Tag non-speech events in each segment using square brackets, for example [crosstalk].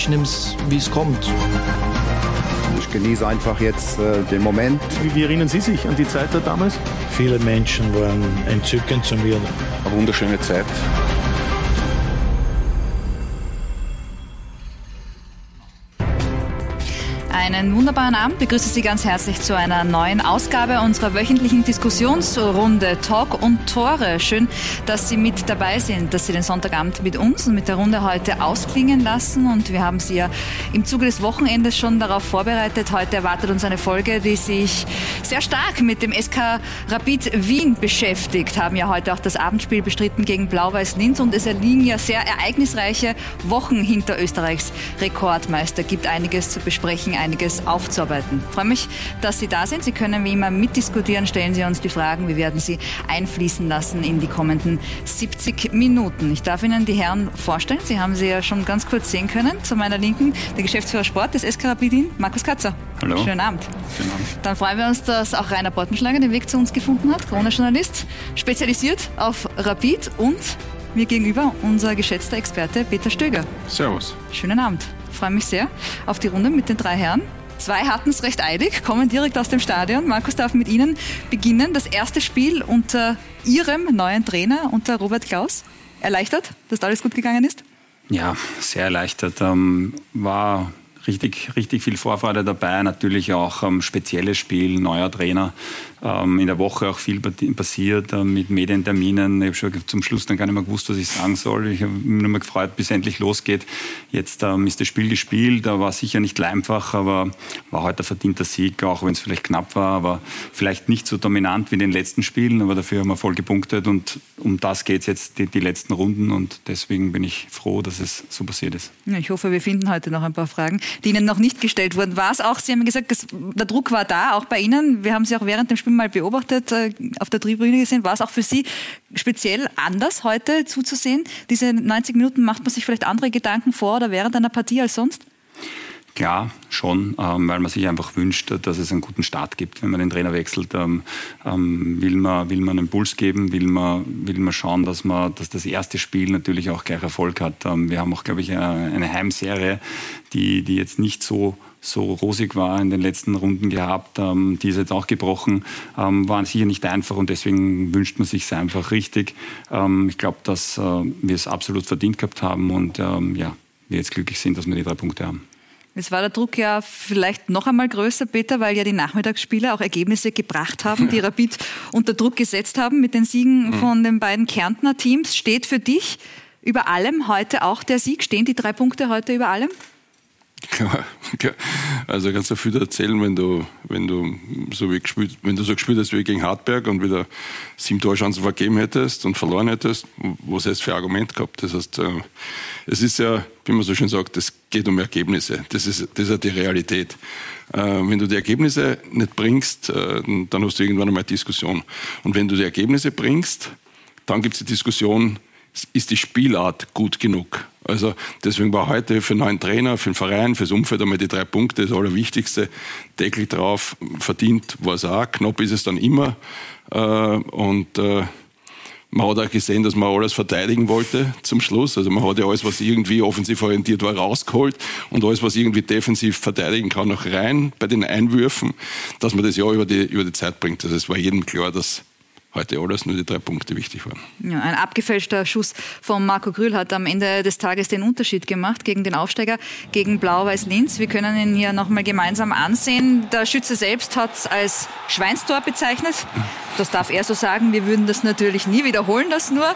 Ich nehme es, wie es kommt. Ich genieße einfach jetzt äh, den Moment. Wie, wie, erinnern Sie sich an die Zeit da damals? Viele Menschen waren entzückend zu mir. Eine wunderschöne Zeit. Einen wunderbaren Abend. Begrüße Sie ganz herzlich zu einer neuen Ausgabe unserer wöchentlichen Diskussionsrunde Talk und Tore. Schön, dass Sie mit dabei sind, dass Sie den Sonntagabend mit uns und mit der Runde heute ausklingen lassen. Und wir haben Sie ja im Zuge des Wochenendes schon darauf vorbereitet. Heute erwartet uns eine Folge, die sich sehr stark mit dem SK Rapid Wien beschäftigt. Haben ja heute auch das Abendspiel bestritten gegen Blau-Weiß Linz. Und es erliegen ja sehr ereignisreiche Wochen hinter Österreichs Rekordmeister. Gibt einiges zu besprechen, einiges einiges aufzuarbeiten. Ich freue mich, dass Sie da sind. Sie können wie immer mitdiskutieren. Stellen Sie uns die Fragen. Wir werden sie einfließen lassen in die kommenden 70 Minuten. Ich darf Ihnen die Herren vorstellen. Sie haben sie ja schon ganz kurz sehen können. Zu meiner Linken der Geschäftsführer Sport des SK Rapidin, Markus Katzer. Hallo. Schönen Abend. Schönen Abend. Dann freuen wir uns, dass auch Rainer Bottenschlager den Weg zu uns gefunden hat. Corona-Journalist, spezialisiert auf Rapid und mir gegenüber unser geschätzter Experte Peter Stöger. Servus. Schönen Abend. Freue mich sehr auf die Runde mit den drei Herren. Zwei hatten es recht eilig, kommen direkt aus dem Stadion. Markus darf mit Ihnen beginnen. Das erste Spiel unter Ihrem neuen Trainer, unter Robert Klaus. Erleichtert, dass alles gut gegangen ist? Ja, sehr erleichtert. Ähm, war richtig, richtig viel Vorfreude dabei. Natürlich auch ähm, spezielles Spiel, neuer Trainer. Ähm, in der Woche auch viel passiert äh, mit Medienterminen. Ich habe schon zum Schluss dann gar nicht mehr gewusst, was ich sagen soll. Ich habe mich nur mal gefreut, bis endlich losgeht. Jetzt ähm, ist das Spiel gespielt. Da war sicher nicht einfach, aber war heute ein verdienter Sieg, auch wenn es vielleicht knapp war, aber vielleicht nicht so dominant wie in den letzten Spielen. Aber dafür haben wir voll gepunktet und um das geht es jetzt die, die, letzten Runden und deswegen bin ich froh, dass es so passiert ist. Ich hoffe, wir finden heute noch ein paar Fragen, die Ihnen noch nicht gestellt wurden. War es auch, Sie haben gesagt, der Druck war da, auch bei Ihnen. Wir haben Sie auch während dem Spiel mal beobachtet, äh, auf der Tribüne gesehen. War es auch für Sie speziell anders heute zuzusehen? Diese 90 Minuten macht man sich vielleicht andere Gedanken vor oder während einer Partie als sonst? Klar, schon, ähm, weil man sich einfach wünscht, dass es einen guten Start gibt, wenn man den Trainer wechselt. Ähm, ähm, will, man, will man einen Puls geben, will man, will man schauen, dass, man, dass das erste Spiel natürlich auch gleich Erfolg hat. Ähm, wir haben auch, glaube ich, eine, eine Heimserie, die, die jetzt nicht so so rosig war in den letzten Runden gehabt. Ähm, die ist jetzt auch gebrochen. Ähm, war sicher nicht einfach und deswegen wünscht man sich es einfach richtig. Ähm, ich glaube, dass äh, wir es absolut verdient gehabt haben und ähm, ja, wir jetzt glücklich sind, dass wir die drei Punkte haben. Jetzt war der Druck ja vielleicht noch einmal größer, Peter, weil ja die Nachmittagsspiele auch Ergebnisse gebracht haben, die [laughs] Rapid unter Druck gesetzt haben mit den Siegen mhm. von den beiden Kärntner Teams. Steht für dich über allem heute auch der Sieg? Stehen die drei Punkte heute über allem? Ja, [laughs] also kannst du viel erzählen, wenn du, wenn du so wie gespielt, wenn du so gespielt hast wie gegen Hartberg und wieder sieben Torchancen vergeben hättest und verloren hättest, was hast du für ein Argument gehabt? Das heißt, äh, es ist ja, wie man so schön sagt, es geht um Ergebnisse. Das ist, das ist ja die Realität. Äh, wenn du die Ergebnisse nicht bringst, äh, dann hast du irgendwann einmal Diskussion. Und wenn du die Ergebnisse bringst, dann gibt es die Diskussion, ist die Spielart gut genug? Also deswegen war heute für einen neuen Trainer, für den Verein, fürs Umfeld einmal die drei Punkte das Allerwichtigste. Deckel drauf, verdient war es auch, knapp ist es dann immer. Äh, und äh, man hat auch gesehen, dass man alles verteidigen wollte zum Schluss. Also man hat ja alles, was irgendwie offensiv orientiert war, rausgeholt und alles, was irgendwie defensiv verteidigen kann, noch rein bei den Einwürfen, dass man das ja über die, über die Zeit bringt. Also es war jedem klar, dass heute alles nur die drei Punkte wichtig waren. Ja, ein abgefälschter Schuss von Marco Grühl hat am Ende des Tages den Unterschied gemacht gegen den Aufsteiger, gegen Blau-Weiß Linz. Wir können ihn hier nochmal gemeinsam ansehen. Der Schütze selbst hat es als Schweinstor bezeichnet. Das darf er so sagen. Wir würden das natürlich nie wiederholen, das nur.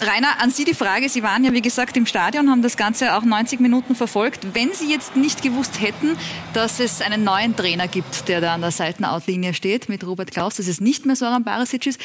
Rainer, an Sie die Frage. Sie waren ja, wie gesagt, im Stadion, haben das Ganze auch 90 Minuten verfolgt. Wenn Sie jetzt nicht gewusst hätten, dass es einen neuen Trainer gibt, der da an der Seitenoutlinie steht mit Robert Klaus, dass es nicht mehr Soran Barisic ist,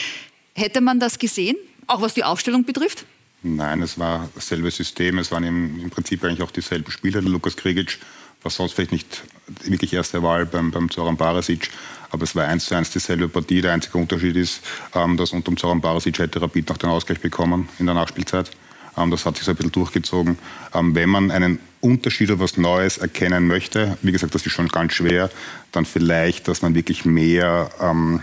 hätte man das gesehen, auch was die Aufstellung betrifft? Nein, es war dasselbe System. Es waren im, im Prinzip eigentlich auch dieselben Spieler. Lukas Krigic war sonst vielleicht nicht wirklich erste Wahl beim, beim Zoran Barasic, aber es war eins zu eins dieselbe Partie. Der einzige Unterschied ist, ähm, dass unter dem Zoran Barasic hätte Rapid noch den Ausgleich bekommen in der Nachspielzeit. Ähm, das hat sich so ein bisschen durchgezogen. Ähm, wenn man einen Unterschied oder was Neues erkennen möchte, wie gesagt, das ist schon ganz schwer, dann vielleicht, dass man wirklich mehr ähm,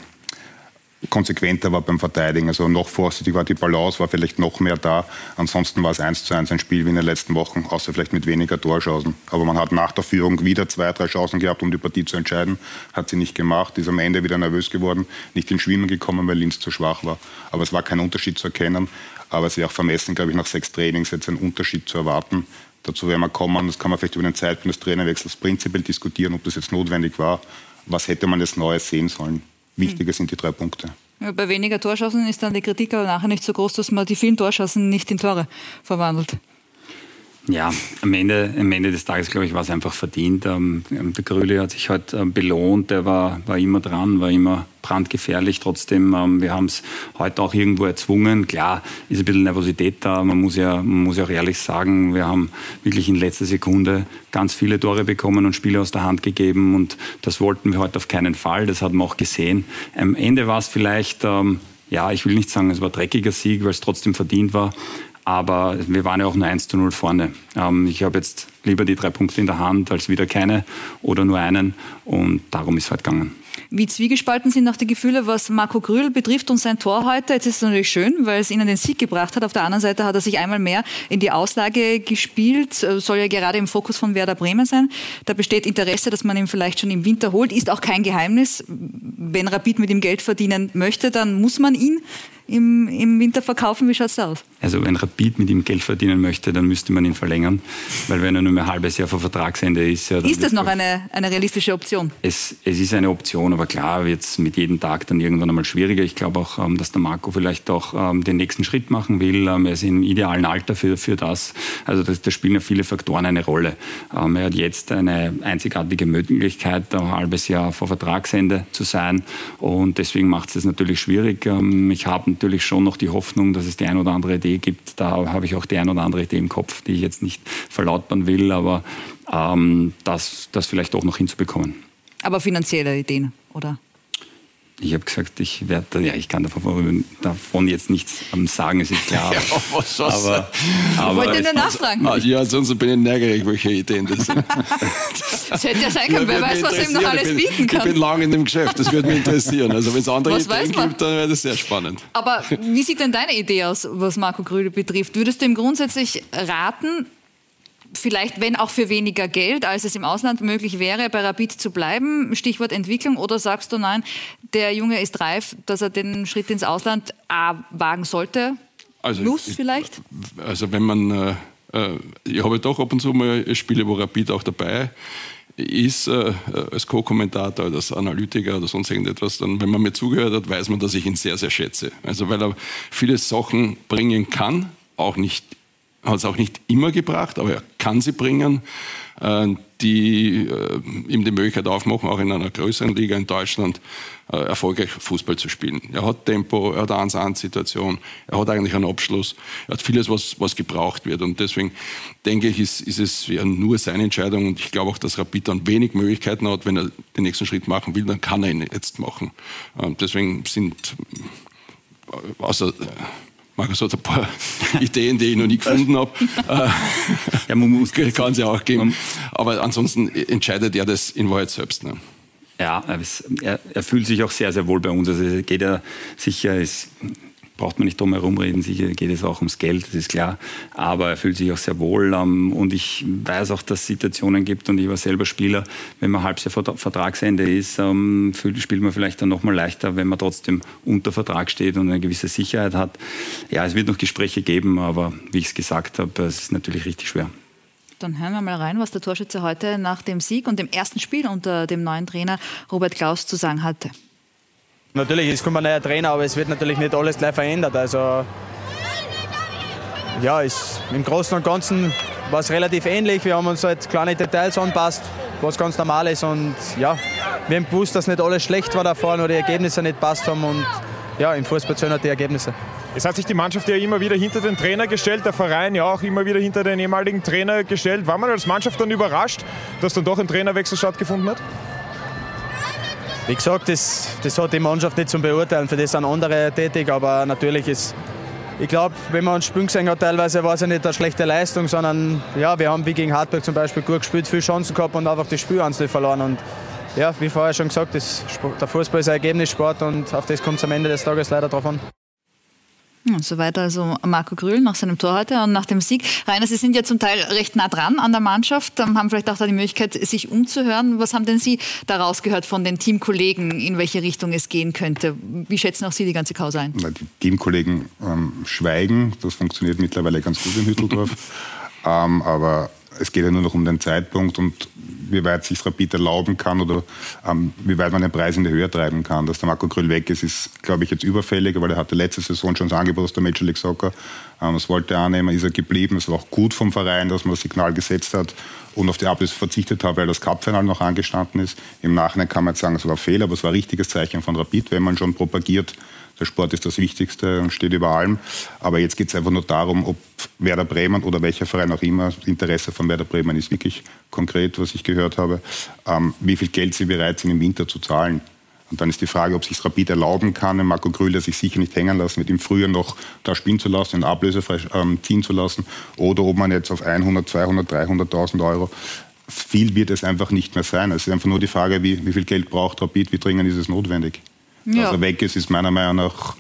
konsequenter war beim Verteidigen. Also noch vorsichtig war die Balance, war vielleicht noch mehr da. Ansonsten war es eins zu eins ein Spiel wie in den letzten Wochen, außer vielleicht mit weniger Torchancen. Aber man hat nach der Führung wieder zwei, drei Chancen gehabt, um die Partie zu entscheiden. Hat sie nicht gemacht, ist am Ende wieder nervös geworden, nicht ins Schwimmen gekommen, weil Linz zu schwach war. Aber es war kein Unterschied zu erkennen. Aber es wäre auch vermessen, glaube ich, nach sechs Trainings jetzt einen Unterschied zu erwarten. Dazu werden wir kommen, das kann man vielleicht über den Zeitpunkt des Trainerwechsels prinzipiell diskutieren, ob das jetzt notwendig war. Was hätte man jetzt Neues sehen sollen? Wichtiger sind die drei Punkte. Ja, bei weniger Torschancen ist dann die Kritik aber nachher nicht so groß, dass man die vielen Torschancen nicht in Tore verwandelt. Ja, am Ende, am Ende des Tages, glaube ich, war es einfach verdient. Ähm, der Gröli hat sich heute halt, belohnt, der war, war immer dran, war immer brandgefährlich. Trotzdem, ähm, wir haben es heute auch irgendwo erzwungen. Klar ist ein bisschen Nervosität da. Man muss, ja, man muss ja auch ehrlich sagen, wir haben wirklich in letzter Sekunde ganz viele Tore bekommen und Spiele aus der Hand gegeben. Und das wollten wir heute auf keinen Fall. Das hat man auch gesehen. Am Ende war es vielleicht, ähm, ja, ich will nicht sagen, es war ein dreckiger Sieg, weil es trotzdem verdient war. Aber wir waren ja auch nur 1 zu 0 vorne. Ähm, ich habe jetzt lieber die drei Punkte in der Hand als wieder keine oder nur einen. Und darum ist es halt gegangen. Wie zwiegespalten sind auch die Gefühle, was Marco Grühl betrifft und sein Tor heute. Jetzt ist es natürlich schön, weil es ihnen den Sieg gebracht hat. Auf der anderen Seite hat er sich einmal mehr in die Auslage gespielt, äh, soll ja gerade im Fokus von Werder Bremen sein. Da besteht Interesse, dass man ihn vielleicht schon im Winter holt. Ist auch kein Geheimnis. Wenn Rapid mit ihm Geld verdienen möchte, dann muss man ihn im, im Winter verkaufen? Wie schaut es da aus? Also wenn Rapid mit ihm Geld verdienen möchte, dann müsste man ihn verlängern, weil wenn er nur mehr ein halbes Jahr vor Vertragsende ist... Ja, ist das noch eine, eine realistische Option? Es, es ist eine Option, aber klar wird es mit jedem Tag dann irgendwann einmal schwieriger. Ich glaube auch, ähm, dass der Marco vielleicht auch ähm, den nächsten Schritt machen will. Ähm, er ist im idealen Alter für, für das. Also da spielen ja viele Faktoren eine Rolle. er hat jetzt eine einzigartige Möglichkeit, ein halbes Jahr vor Vertragsende zu sein und deswegen macht es es natürlich schwierig. ich habe natürlich schon noch die Hoffnung, dass es die ein oder andere Idee gibt. Da habe ich auch die ein oder andere Idee im Kopf, die ich jetzt nicht verlautbaren will, aber ähm, das, das vielleicht auch noch hinzubekommen. Aber finanzielle Ideen, oder? Ich habe gesagt, ich werde, ja, ich kann davon, davon jetzt nichts sagen, es ist [laughs] klar. ja, was aber, aber, ich wollte nur nachfragen. Ah, ja, sonst bin ich neugierig, welche Ideen das sind. [laughs] das hätte ja sein können, wer weiß, was er ihm noch alles bin, bieten kann. Ich bin lange in dem Geschäft, das würde mich interessieren. Also wenn es andere was Ideen gibt, dann wäre das sehr spannend. Aber wie sieht denn deine Idee aus, was Marco Grüde betrifft? Würdest du ihm grundsätzlich raten, vielleicht, wenn auch für weniger Geld, als es im Ausland möglich wäre, bei Rapid zu bleiben? Stichwort Entwicklung. Oder sagst du, nein, der Junge ist reif, dass er den Schritt ins Ausland A, wagen sollte? Also, Muss vielleicht? Also wenn man, äh, äh, ich habe doch ab und zu mal Spiele, wo Rapid auch dabei ist äh, als Co-Kommentator oder als Analytiker oder sonst irgendetwas, dann, wenn man mir zugehört hat, weiß man, dass ich ihn sehr, sehr schätze. Also weil er viele Sachen bringen kann, auch nicht hat es auch nicht immer gebracht, aber er kann sie bringen, äh, die äh, ihm die Möglichkeit aufmachen, auch in einer größeren Liga in Deutschland äh, erfolgreich Fußball zu spielen. Er hat Tempo, er hat eine 1-1-Situation, er hat eigentlich einen Abschluss, er hat vieles, was, was gebraucht wird. Und deswegen denke ich, ist, ist es nur seine Entscheidung und ich glaube auch, dass Rapid dann wenig Möglichkeiten hat, wenn er den nächsten Schritt machen will, dann kann er ihn jetzt machen. Deswegen sind außer Markus hat ein paar [laughs] Ideen, die ich noch nie gefunden habe. ja, man muss, [laughs] kann es ja auch geben. Aber ansonsten entscheidet er das in Wahrheit selbst. Ne? Ja, er, er, fühlt sich auch sehr, sehr wohl bei uns. Also geht er sicher, ist braucht man nicht drum herum reden. Sicher geht es auch ums Geld, das ist klar. Aber er fühlt sich auch sehr wohl. Ähm, und ich weiß auch, dass es Situationen gibt, und ich war selber Spieler, wenn man halbes Jahr Vertragsende ist, ähm, spielt man vielleicht dann nochmal leichter, wenn man trotzdem unter Vertrag steht und eine gewisse Sicherheit hat. Ja, es wird noch Gespräche geben, aber wie ich es gesagt habe, es ist natürlich richtig schwer. Dann hören wir mal rein, was der Torschütze heute nach dem Sieg und dem ersten Spiel unter dem neuen Trainer Robert Klaus zu sagen hatte. Natürlich, es kommt ein neuer Trainer, aber es wird natürlich nicht alles gleich verändert. Also ja, ist, im Großen und Ganzen war es relativ ähnlich. Wir haben uns halt kleine Details anpasst, was ganz normal ist. Und ja, wir haben gewusst, dass nicht alles schlecht war davor, nur die Ergebnisse nicht passt haben. Und ja, im Fußball zählen halt die Ergebnisse. Es hat sich die Mannschaft ja immer wieder hinter den Trainer gestellt, der Verein ja auch immer wieder hinter den ehemaligen Trainer gestellt. War man als Mannschaft dann überrascht, dass dann doch ein Trainerwechsel stattgefunden hat? Wie gesagt, das, das hat die Mannschaft nicht zum Beurteilen. Für das sind andere tätig, aber natürlich ist. Ich glaube, wenn man uns Spielen gesehen hat, teilweise war es ja nicht eine schlechte Leistung, sondern ja, wir haben wie gegen Hartberg zum Beispiel gut gespielt, viele Chancen gehabt und einfach das Spiel verloren. Und ja, wie vorher schon gesagt, das, der Fußball ist ein Ergebnissport und auf das kommt es am Ende des Tages leider drauf an. Ja, soweit also Marco Grühl nach seinem Tor heute und nach dem Sieg. Rainer, Sie sind ja zum Teil recht nah dran an der Mannschaft, ähm, haben vielleicht auch da die Möglichkeit, sich umzuhören. Was haben denn Sie daraus gehört von den Teamkollegen, in welche Richtung es gehen könnte? Wie schätzen auch Sie die ganze Causa ein? Die Teamkollegen ähm, schweigen. Das funktioniert mittlerweile ganz gut in Hütteldorf. [laughs] ähm, aber es geht ja nur noch um den Zeitpunkt und wie weit sich Rapid erlauben kann oder ähm, wie weit man den Preis in die Höhe treiben kann. Dass der Marco Grüll weg ist, ist, glaube ich, jetzt überfällig, weil er hatte letzte Saison schon das Angebot aus der Major League Soccer. Ähm, das wollte er annehmen, ist er geblieben. Es war auch gut vom Verein, dass man das Signal gesetzt hat und auf die Ablöse verzichtet hat, weil das Cup-Final noch angestanden ist. Im Nachhinein kann man jetzt sagen, es war ein Fehler, aber es war ein richtiges Zeichen von Rapid, wenn man schon propagiert, der Sport ist das Wichtigste und steht über allem. Aber jetzt geht es einfach nur darum, ob Werder Bremen oder welcher Verein auch immer, das Interesse von Werder Bremen ist wirklich konkret, was ich gehört habe, ähm, wie viel Geld sie bereit sind, im Winter zu zahlen. Und dann ist die Frage, ob sich Rapid erlauben kann, Marco Grüller sich sicher nicht hängen lassen, mit ihm früher noch da spielen zu lassen, ihn ablösefrei ähm, ziehen zu lassen, oder ob man jetzt auf 100, 200, 300.000 Euro viel wird es einfach nicht mehr sein. Es ist einfach nur die Frage, wie, wie viel Geld braucht Rapid, wie dringend ist es notwendig. Ja. Dass er weg ist, ist meiner Meinung nach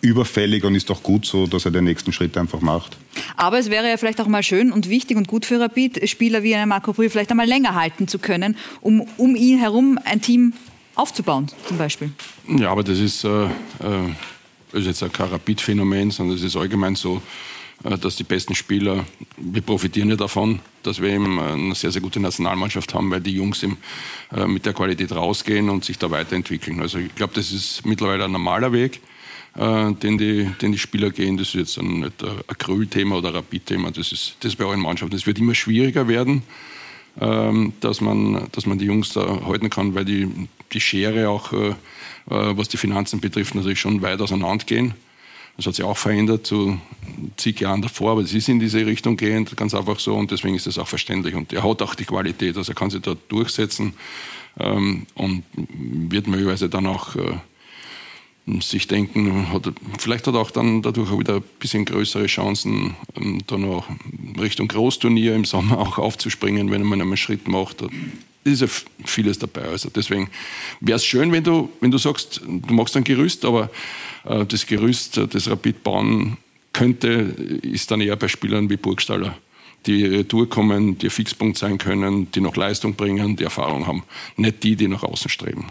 überfällig und ist auch gut so, dass er den nächsten Schritt einfach macht. Aber es wäre ja vielleicht auch mal schön und wichtig und gut für Rapid, Spieler wie einen Marco Brühl vielleicht einmal länger halten zu können, um um ihn herum ein Team aufzubauen, zum Beispiel. Ja, aber das ist, äh, äh, ist jetzt kein Rapid-Phänomen, sondern es ist allgemein so, dass die besten Spieler, wir profitieren ja davon, dass wir eben eine sehr, sehr gute Nationalmannschaft haben, weil die Jungs eben äh, mit der Qualität rausgehen und sich da weiterentwickeln. Also ich glaube, das ist mittlerweile ein normaler Weg, äh, den, die, den die Spieler gehen. Das ist jetzt ein, nicht ein Krüll-Thema oder ein Rapid-Thema, das ist, das ist bei allen Mannschaften. Es wird immer schwieriger werden, ähm, dass man, dass man die Jungs da halten kann, weil die, die Schere auch, was die Finanzen betrifft, natürlich schon weit auseinander gehen. Das hat sich auch verändert zu zig Jahren davor, aber es ist in diese Richtung gehend, ganz einfach so und deswegen ist es auch verständlich. Und er hat auch die Qualität, also er kann sich da durchsetzen ähm, und wird möglicherweise dann auch äh, sich denken, hat, vielleicht hat er auch dann dadurch wieder ein bisschen größere Chancen, ähm, dann auch Richtung Großturnier im Sommer auch aufzuspringen, wenn man einen Schritt macht. Ist ja vieles dabei. Also deswegen wäre es schön, wenn du, wenn du sagst, du machst ein Gerüst, aber äh, das Gerüst, das Rapid bauen könnte, ist dann eher bei Spielern wie Burgstaller, die Retour kommen, die Fixpunkt sein können, die noch Leistung bringen, die Erfahrung haben. Nicht die, die nach außen streben.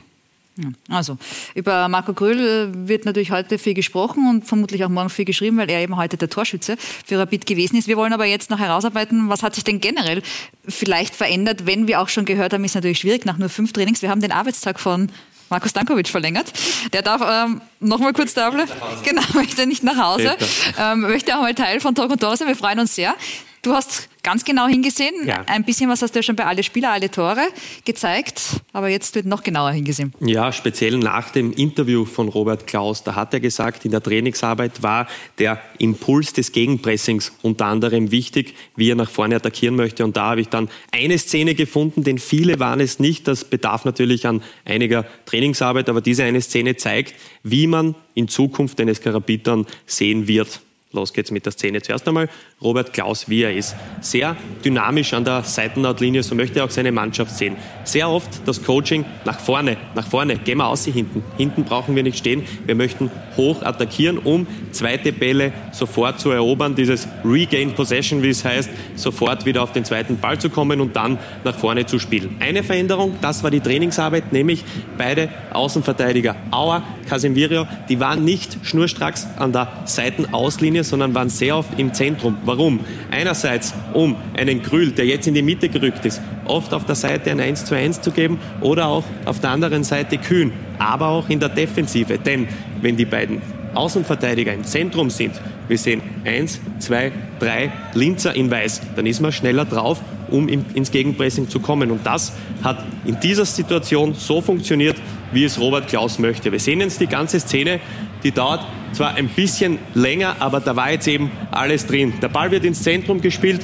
Also, über Marco Gröhl wird natürlich heute viel gesprochen und vermutlich auch morgen viel geschrieben, weil er eben heute der Torschütze für Rapid gewesen ist. Wir wollen aber jetzt noch herausarbeiten, was hat sich denn generell vielleicht verändert, wenn wir auch schon gehört haben, ist natürlich schwierig nach nur fünf Trainings. Wir haben den Arbeitstag von Markus Dankovic verlängert. Der darf ähm, noch mal kurz da bleiben. Genau, möchte nicht nach Hause. Ähm, möchte auch mal Teil von Talk und Tore sein. Wir freuen uns sehr. Du hast ganz genau hingesehen. Ja. Ein bisschen was hast du ja schon bei alle Spieler, alle Tore gezeigt. Aber jetzt wird noch genauer hingesehen. Ja, speziell nach dem Interview von Robert Klaus. Da hat er gesagt, in der Trainingsarbeit war der Impuls des Gegenpressings unter anderem wichtig, wie er nach vorne attackieren möchte. Und da habe ich dann eine Szene gefunden, denn viele waren es nicht. Das bedarf natürlich an einiger Trainingsarbeit. Aber diese eine Szene zeigt, wie man in Zukunft den Eskarabitern sehen wird. Los geht's mit der Szene. Zuerst einmal Robert Klaus, wie er ist. Sehr dynamisch an der Seitenlautlinie, so möchte er auch seine Mannschaft sehen. Sehr oft das Coaching nach vorne, nach vorne, gehen wir aus sie hinten. Hinten brauchen wir nicht stehen. Wir möchten hoch attackieren, um zweite Bälle sofort zu erobern. Dieses Regain Possession, wie es heißt, sofort wieder auf den zweiten Ball zu kommen und dann nach vorne zu spielen. Eine Veränderung, das war die Trainingsarbeit, nämlich beide Außenverteidiger, Auer, Casemiro, die waren nicht schnurstracks an der Seitenauslinie, sondern waren sehr oft im Zentrum. Warum? Einerseits, um einen Grül, der jetzt in die Mitte gerückt ist, oft auf der Seite ein 1 zu 1 zu geben oder auch auf der anderen Seite Kühn, aber auch in der Defensive. Denn wenn die beiden Außenverteidiger im Zentrum sind, wir sehen 1, 2, 3 Linzer in Weiß, dann ist man schneller drauf, um ins Gegenpressing zu kommen. Und das hat in dieser Situation so funktioniert, wie es Robert Klaus möchte. Wir sehen jetzt die ganze Szene, die dauert Zwar ein bisschen länger, aber da war jetzt eben alles drin. Der Ball wird ins Zentrum gespielt,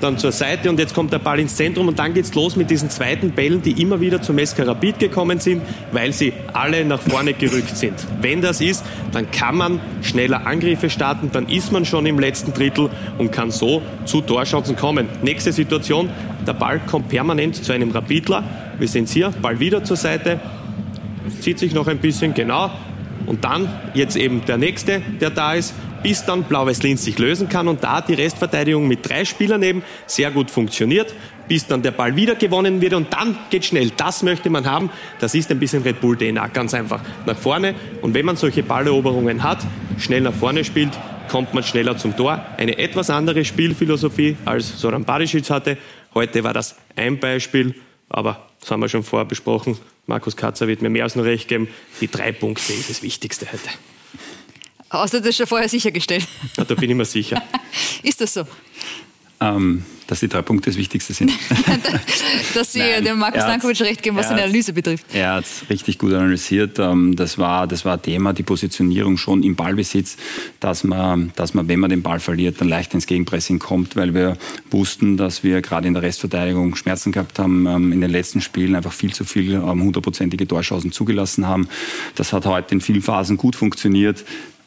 dann zur Seite und jetzt kommt der Ball ins Zentrum und dann geht's los mit diesen zweiten Bällen, die immer wieder zum Eskarabit gekommen sind, weil sie alle nach vorne gerückt sind. Wenn das ist, dann kann man schneller Angriffe starten, dann ist man schon im letzten Drittel und kann so zu Torchancen kommen. Nächste Situation, der Ball kommt permanent zu einem Rapidler. Wir sehen es hier, Ball wieder zur Seite, zieht sich noch ein bisschen, genau. Und dann jetzt eben der nächste, der da ist, bis dann Blau-Weiß-Linz sich lösen kann und da die Restverteidigung mit drei Spielern eben sehr gut funktioniert, bis dann der Ball wieder gewonnen wird und dann geht schnell. Das möchte man haben. Das ist ein bisschen Red Bull DNA, ganz einfach nach vorne. Und wenn man solche Balleroberungen hat, schnell nach vorne spielt, kommt man schneller zum Tor. Eine etwas andere Spielphilosophie als Soran Barisic hatte. Heute war das ein Beispiel, aber das haben wir schon vorher besprochen. Markus Katzer wird mir mehr als nur recht geben. Die drei Punkte sind das Wichtigste heute. Hast du das schon vorher sichergestellt? Ja, da bin ich mir sicher. [laughs] Ist das so? Ähm, dass die drei Punkte das Wichtigste sind. [laughs] [laughs] dass Sie Nein, dem Markus Dankovic recht geben, was seine Analyse betrifft. Er hat es richtig gut analysiert. Ähm, das war, das war Thema, die Positionierung schon im Ballbesitz, dass man, dass man, wenn man den Ball verliert, dann leicht ins Gegenpressing kommt, weil wir wussten, dass wir gerade in der Restverteidigung Schmerzen gehabt haben, ähm, in den letzten Spielen einfach viel zu viel hundertprozentige Torchancen zugelassen haben. Das hat heute in vielen Phasen gut funktioniert.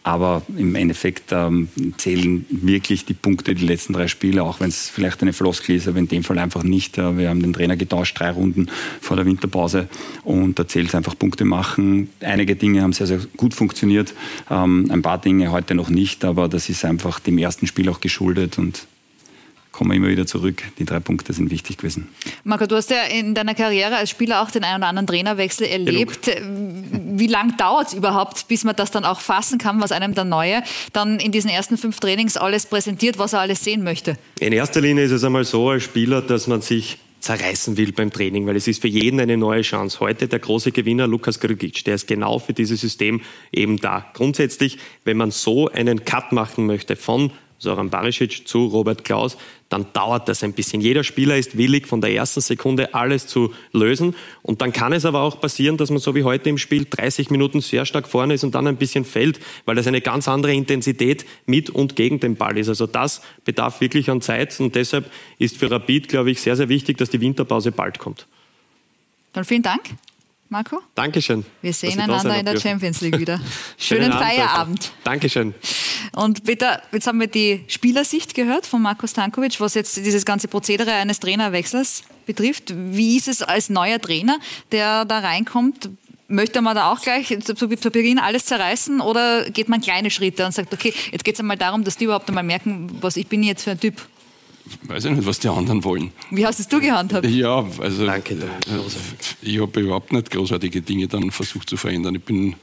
Aber im Endeffekt ähm, zählen wirklich die Punkte die letzten drei Spiele, auch wenn es vielleicht eine Floskel ist, aber in dem Fall einfach nicht. Äh, wir haben den Trainer getauscht, drei Runden vor der Winterpause und da zählt es einfach Punkte machen. Einige Dinge haben sehr, sehr gut funktioniert, ähm, ein paar Dinge heute noch nicht, aber das ist einfach dem ersten Spiel auch geschuldet und kommen wir immer wieder zurück. Die drei Punkte sind wichtig gewesen. Marco, du hast ja in deiner Karriere als Spieler auch den einen oder anderen Trainerwechsel erlebt. Genug. Wie lange dauert es überhaupt, bis man das dann auch fassen kann, was einem der Neue dann in diesen ersten fünf Trainings alles präsentiert, was er alles sehen möchte? In erster Linie ist es einmal so als Spieler, dass man sich zerreißen will beim Training, weil es ist für jeden eine neue Chance. Heute der große Gewinner Lukas Grgic, der ist genau für dieses System eben da. Grundsätzlich, wenn man so einen Cut machen möchte von Soran Barisic zu Robert Klaus, dann dauert das ein bisschen. Jeder Spieler ist willig, von der ersten Sekunde alles zu lösen. Und dann kann es aber auch passieren, dass man so wie heute im Spiel 30 Minuten sehr stark vorne ist und dann ein bisschen fällt, weil das eine ganz andere Intensität mit und gegen den Ball ist. Also das bedarf wirklich an Zeit. Und deshalb ist für Rapid, glaube ich, sehr, sehr wichtig, dass die Winterpause bald kommt. Dann vielen Dank. Marco? Dankeschön. Wir sehen einander in der Champions League wieder. [laughs] Schönen, Schönen Feierabend. Dankeschön. Und Peter, jetzt haben wir die Spielersicht gehört von Marco Stankovic, was jetzt dieses ganze Prozedere eines Trainerwechsels betrifft. Wie ist es als neuer Trainer, der da reinkommt? Möchte man da auch gleich zu, zu Beginn alles zerreißen oder geht man kleine Schritte und sagt, okay, jetzt geht es einmal darum, dass die überhaupt einmal merken, was ich bin jetzt für ein Typ? Weiß ich nicht, was die anderen wollen. Wie hast es du gehandhabt? Ja, also Danke, äh, ich habe überhaupt nicht großartige Dinge dann versucht zu verändern. Ich bin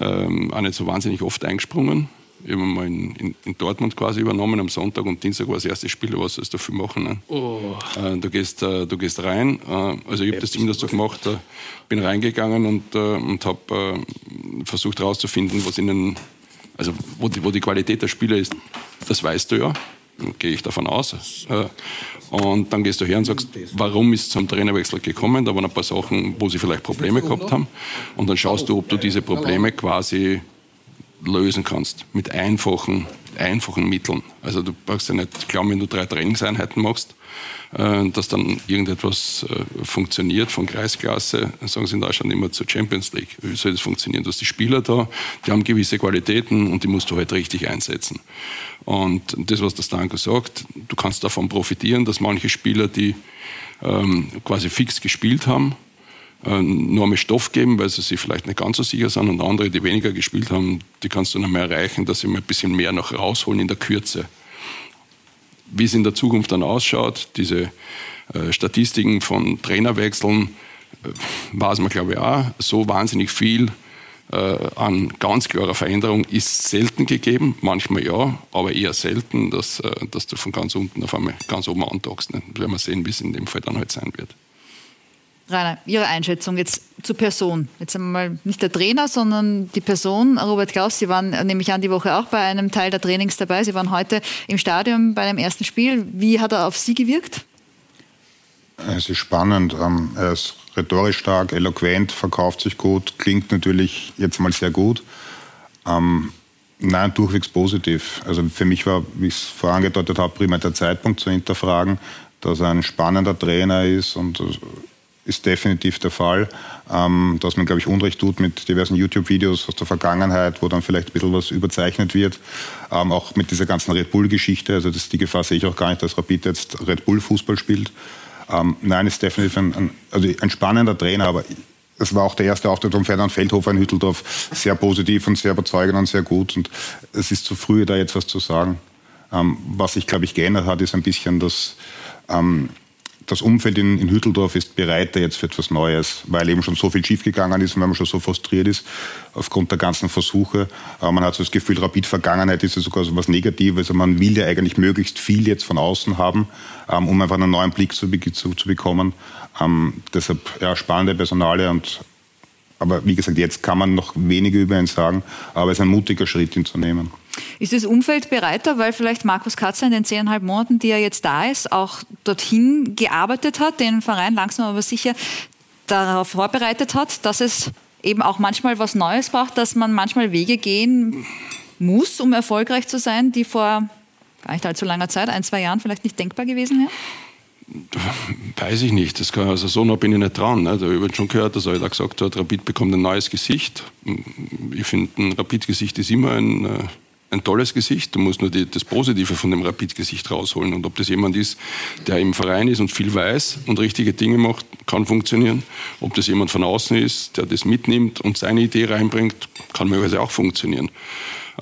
ähm, auch nicht so wahnsinnig oft eingesprungen. Ich habe mal in, in, in, Dortmund quasi übernommen am Sonntag und Dienstag war das erste Spiel, was sollst du dafür machen? Ne? Oh. Äh, du, gehst, äh, du gehst rein. Äh, also ich habe das zumindest so gemacht, äh, bin reingegangen und, äh, und habe äh, versucht herauszufinden, was ihnen, also wo die, wo die Qualität der Spieler ist. Das weißt du ja gehe ich davon aus. Äh, und dann gehst du her und sagst, warum ist es zum Trainerwechsel gekommen? Da waren ein paar Sachen, wo sie vielleicht Probleme gehabt haben. Und dann schaust du, ob du diese Probleme quasi lösen kannst mit einfachen, einfachen Mitteln. Also du brauchst ja nicht glauben, wenn du drei Trainingseinheiten machst, äh, dass dann irgendetwas äh, funktioniert von Kreisklasse, sagen sie in Deutschland immer zur Champions League. Wie soll das funktionieren? Du hast die Spieler da, die haben gewisse Qualitäten und die musst du halt richtig einsetzen. Und das, was der Stanko sagt, du kannst davon profitieren, dass manche Spieler, die ähm, quasi fix gespielt haben, äh, nur mehr Stoff geben, weil sie sich vielleicht nicht ganz so sicher sind und andere, die weniger gespielt haben, die kannst du noch mehr erreichen, dass sie mal ein bisschen mehr noch rausholen in der Kürze. Wie es in der Zukunft dann ausschaut, diese äh, Statistiken von Trainerwechseln, äh, weiß man glaube ich auch, so wahnsinnig viel äh, an ganz klarer Veränderung ist selten gegeben, manchmal ja, aber eher selten, dass, äh, dass du von ganz unten auf einmal ganz oben andockst. Ne? Werden wir sehen, wie es in dem Fall dann halt sein wird. Rainer, Ihre Einschätzung jetzt zur Person. Jetzt einmal nicht der Trainer, sondern die Person, Robert Klaus. Sie waren, nehme ich an, die Woche auch bei einem Teil der Trainings dabei. Sie waren heute im Stadion bei dem ersten Spiel. Wie hat er auf Sie gewirkt? Es ist spannend. Ähm, er ist rhetorisch stark, eloquent, verkauft sich gut, klingt natürlich jetzt mal sehr gut. Ähm, nein, durchwegs positiv. Also für mich war, wie ich es vorangedeutet habe, primär der Zeitpunkt zu hinterfragen, dass er ein spannender Trainer ist und ist definitiv der Fall, ähm, dass man, glaube ich, Unrecht tut mit diversen YouTube-Videos aus der Vergangenheit, wo dann vielleicht ein bisschen was überzeichnet wird. Ähm, auch mit dieser ganzen Red Bull-Geschichte. Also das, die Gefahr sehe ich auch gar nicht, dass Rapid jetzt Red Bull-Fußball spielt. Ähm, nein, ist definitiv ein, ein, also ein spannender Trainer, aber es war auch der erste Auftritt von Ferdinand Feldhofer in Hütteldorf sehr positiv und sehr überzeugend und sehr gut. Und es ist zu früh, da jetzt was zu sagen. Ähm, was sich, glaube ich, geändert hat, ist ein bisschen das, ähm, das Umfeld in, in Hütteldorf ist bereiter jetzt für etwas Neues, weil eben schon so viel schiefgegangen ist und weil man schon so frustriert ist aufgrund der ganzen Versuche. Aber man hat so das Gefühl, Rapid-Vergangenheit ist ja sogar so was Negatives. Also man will ja eigentlich möglichst viel jetzt von außen haben, ähm, um einfach einen neuen Blick zu, zu, zu bekommen. Ähm, deshalb ja, spannende Personale und aber wie gesagt, jetzt kann man noch weniger über ihn sagen, aber es ist ein mutiger Schritt, ihn zu nehmen. Ist das Umfeld bereiter, weil vielleicht Markus Katzer in den zehneinhalb Monaten, die er jetzt da ist, auch dorthin gearbeitet hat, den Verein langsam aber sicher darauf vorbereitet hat, dass es eben auch manchmal was Neues braucht, dass man manchmal Wege gehen muss, um erfolgreich zu sein, die vor gar nicht allzu langer Zeit, ein, zwei Jahren vielleicht nicht denkbar gewesen wären? Weiß ich nicht. Das kann, also so nah bin ich nicht dran. Ne? Da habe ich schon gehört, dass er da gesagt hat, Rapid bekommt ein neues Gesicht. Ich finde, ein Rapid-Gesicht ist immer ein, äh, ein tolles Gesicht. Du musst nur die, das Positive von dem Rapid-Gesicht rausholen. Und ob das jemand ist, der im Verein ist und viel weiß und richtige Dinge macht, kann funktionieren. Ob das jemand von außen ist, der das mitnimmt und seine Idee reinbringt, kann möglicherweise auch funktionieren.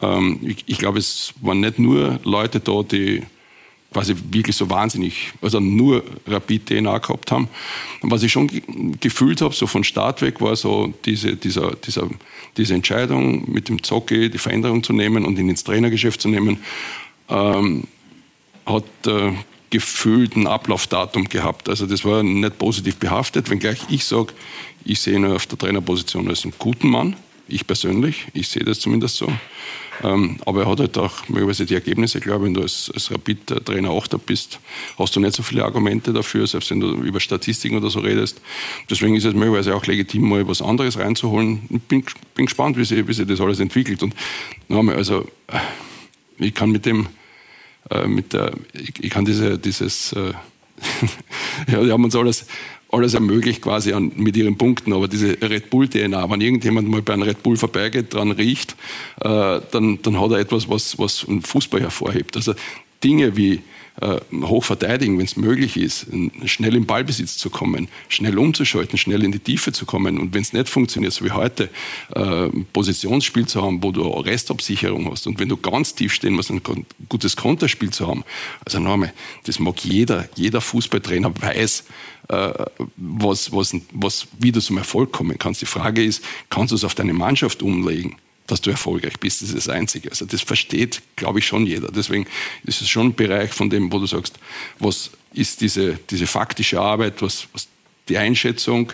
Ähm, ich, ich glaube, es waren nicht nur Leute da, die quasi wirklich so wahnsinnig, also nur Rapid-DNA gehabt haben. Und was ich schon gefühlt habe, so von Start weg, war so diese, dieser, dieser, diese Entscheidung mit dem Zocke die Veränderung zu nehmen und ihn ins Trainergeschäft zu nehmen, ähm, hat äh, gefühlt ein Ablaufdatum gehabt. Also das war nicht positiv behaftet, wenngleich ich sage, ich sehe ihn auf der Trainerposition als einen guten Mann, ich persönlich, ich sehe das zumindest so. Ähm, aber er hat halt auch möglicherweise die Ergebnisse, glaube ich, wenn du als, als Rapid-Trainer auch da bist, hast du nicht so viele Argumente dafür, selbst wenn du über Statistiken oder so redest. Deswegen ist es möglicherweise auch legitim, mal was anderes reinzuholen. Ich bin, bin gespannt, wie sich, wie das alles entwickelt. Und nochmal, also ich kann mit dem, äh, mit der, ich, ich kann diese, dieses, äh, [laughs] ja, die haben uns alles alles ermöglicht quasi an, mit ihren Punkten. Aber diese Red Bull-DNA, wenn irgendjemand mal bei einem Red Bull vorbeigeht, dran riecht, äh, dann, dann hat er etwas, was, was einen Fußball hervorhebt. Also Dinge wie äh, hoch verteidigen, wenn es möglich ist, schnell im Ballbesitz zu kommen, schnell umzuschalten, schnell in die Tiefe zu kommen und wenn es nicht funktioniert, so wie heute, äh, Positionsspiel zu haben, wo du Restabsicherung hast und wenn du ganz tief stehen musst, ein gutes Konterspiel zu haben. Also nochmal, das mag jeder, jeder Fußballtrainer weiß, äh, was, was, was, wie du zum Erfolg kommen kannst. Die Frage ist, kannst du es auf deine Mannschaft umlegen? Dass du erfolgreich bist, das ist das Einzige. Also das versteht, glaube ich, schon jeder. Deswegen ist es schon ein Bereich von dem, wo du sagst, was ist diese, diese faktische Arbeit, was, was die Einschätzung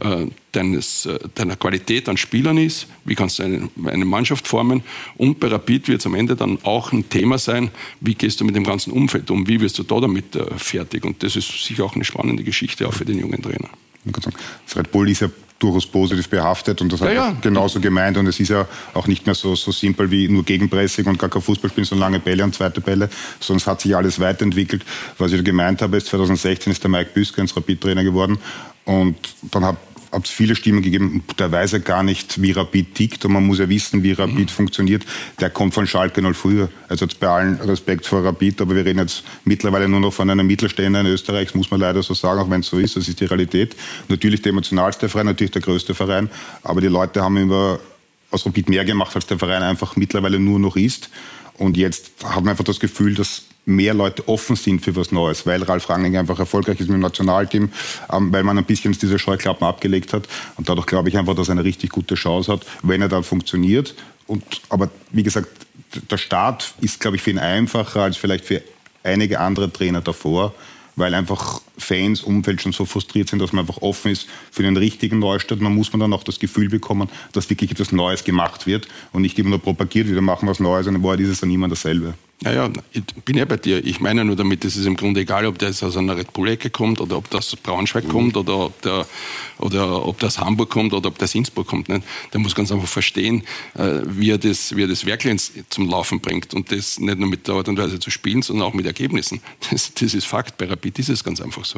äh, deines, äh, deiner Qualität an Spielern ist, wie kannst du eine, eine Mannschaft formen und bei Rapid wird es am Ende dann auch ein Thema sein, wie gehst du mit dem ganzen Umfeld um, wie wirst du da damit äh, fertig und das ist sicher auch eine spannende Geschichte auch für den jungen Trainer. Das Red Bull ist ja durchaus positiv behaftet und das ja, hat ja. genauso gemeint und es ist ja auch nicht mehr so, so simpel wie nur Gegenpressing und gar kein Fußballspielen, sondern lange Bälle und zweite Bälle, sondern es hat sich alles weiterentwickelt. Was ich gemeint habe, ist 2016 ist der Mike Büsker ins Rapid-Trainer geworden und dann hat hat es viele Stimmen gegeben, der weiß ja gar nicht, wie Rapid tickt und man muss ja wissen, wie Rapid mhm. funktioniert. Der kommt von Schalke 0 früher. Also jetzt bei allen Respekt vor Rapid, aber wir reden jetzt mittlerweile nur noch von einem Mittelständler in Österreich, muss man leider so sagen, auch wenn es so ist, das ist die Realität. Natürlich der emotionalste Verein, natürlich der größte Verein, aber die Leute haben immer aus Rapid mehr gemacht, als der Verein einfach mittlerweile nur noch ist. Und jetzt hat man einfach das Gefühl, dass mehr Leute offen sind für was Neues, weil Ralf Rangnick einfach erfolgreich ist mit dem Nationalteam, ähm, weil man ein bisschen diese Scheuklappen abgelegt hat. Und dadurch glaube ich einfach, dass er eine richtig gute Chance hat, wenn er dann funktioniert. Und, aber wie gesagt, der Start ist, glaube ich, für ihn einfacher als vielleicht für einige andere Trainer davor, weil einfach Fans, Umfeld schon so frustriert sind, dass man einfach offen ist für den richtigen Neustart. Man muss man dann auch das Gefühl bekommen, dass wirklich etwas Neues gemacht wird und nicht immer nur propagiert wird, wir machen was Neues und in Wahrheit ist es dann immer dasselbe. Ja, ja, ich bin ja bei dir. Ich meine nur damit, es ist im Grunde egal, ob das aus einer Red Bull-Ecke kommt oder ob das Braunschweig mhm. kommt oder ob, der, oder ob das Hamburg kommt oder ob das Innsbruck kommt. Nicht? Der muss ganz einfach verstehen, äh, wie er das, wie er das Werklein zum Laufen bringt und das nicht nur mit der Art und Weise zu spielen, sondern auch mit Ergebnissen. Das, das ist Fakt. Bei Rapid ist es ganz einfach so.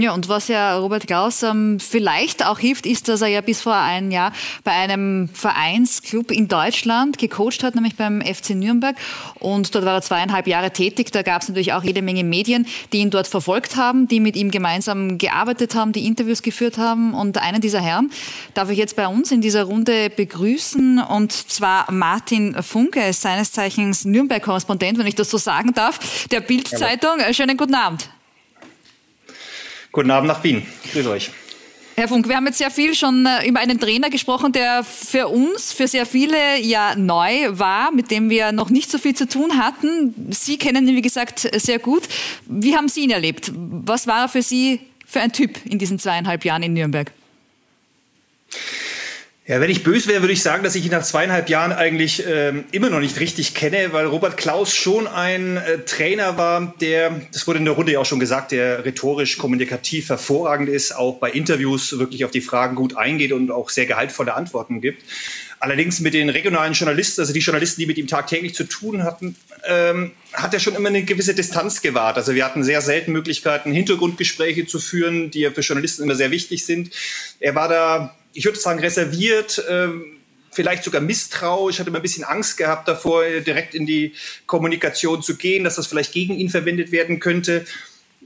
Ja, und was ja Robert Klaus ähm, vielleicht auch hilft, ist, dass er ja bis vor einem Jahr bei einem Vereinsclub in Deutschland gecoacht hat, nämlich beim FC Nürnberg. Und dort war er zweieinhalb Jahre tätig. Da gab es natürlich auch jede Menge Medien, die ihn dort verfolgt haben, die mit ihm gemeinsam gearbeitet haben, die Interviews geführt haben. Und einen dieser Herren darf ich jetzt bei uns in dieser Runde begrüßen. Und zwar Martin Funke, seines Zeichens Nürnberg-Korrespondent, wenn ich das so sagen darf, der Bild-Zeitung. Schönen guten Abend. Guten Abend nach Wien. Grüß euch. Herr Funk, wir haben jetzt sehr viel schon äh, über einen Trainer gesprochen, der für uns, für sehr viele ja neu war, mit dem wir noch nicht so viel zu tun hatten. Sie kennen ihn, wie gesagt, sehr gut. Wie haben Sie ihn erlebt? Was war er für Sie für ein Typ in diesen zweieinhalb Jahren in Nürnberg? Ja, wenn ich böse wäre, würde ich sagen, dass ich ihn nach zweieinhalb Jahren eigentlich ähm, immer noch nicht richtig kenne, weil Robert Klaus schon ein äh, Trainer war, der, das wurde in der Runde ja auch schon gesagt, der rhetorisch kommunikativ hervorragend ist, auch bei Interviews wirklich auf die Fragen gut eingeht und auch sehr gehaltvolle Antworten gibt. Allerdings mit den regionalen Journalisten, also die Journalisten, die mit ihm tagtäglich zu tun hatten, ähm, hat er schon immer eine gewisse Distanz gewahrt. Also wir hatten sehr selten Möglichkeiten, Hintergrundgespräche zu führen, die ja für Journalisten immer sehr wichtig sind. Er war da ich würde sagen, reserviert, ähm, vielleicht sogar misstrauisch, Ich hatte immer ein bisschen Angst gehabt davor, direkt in die Kommunikation zu gehen, dass das vielleicht gegen ihn verwendet werden könnte.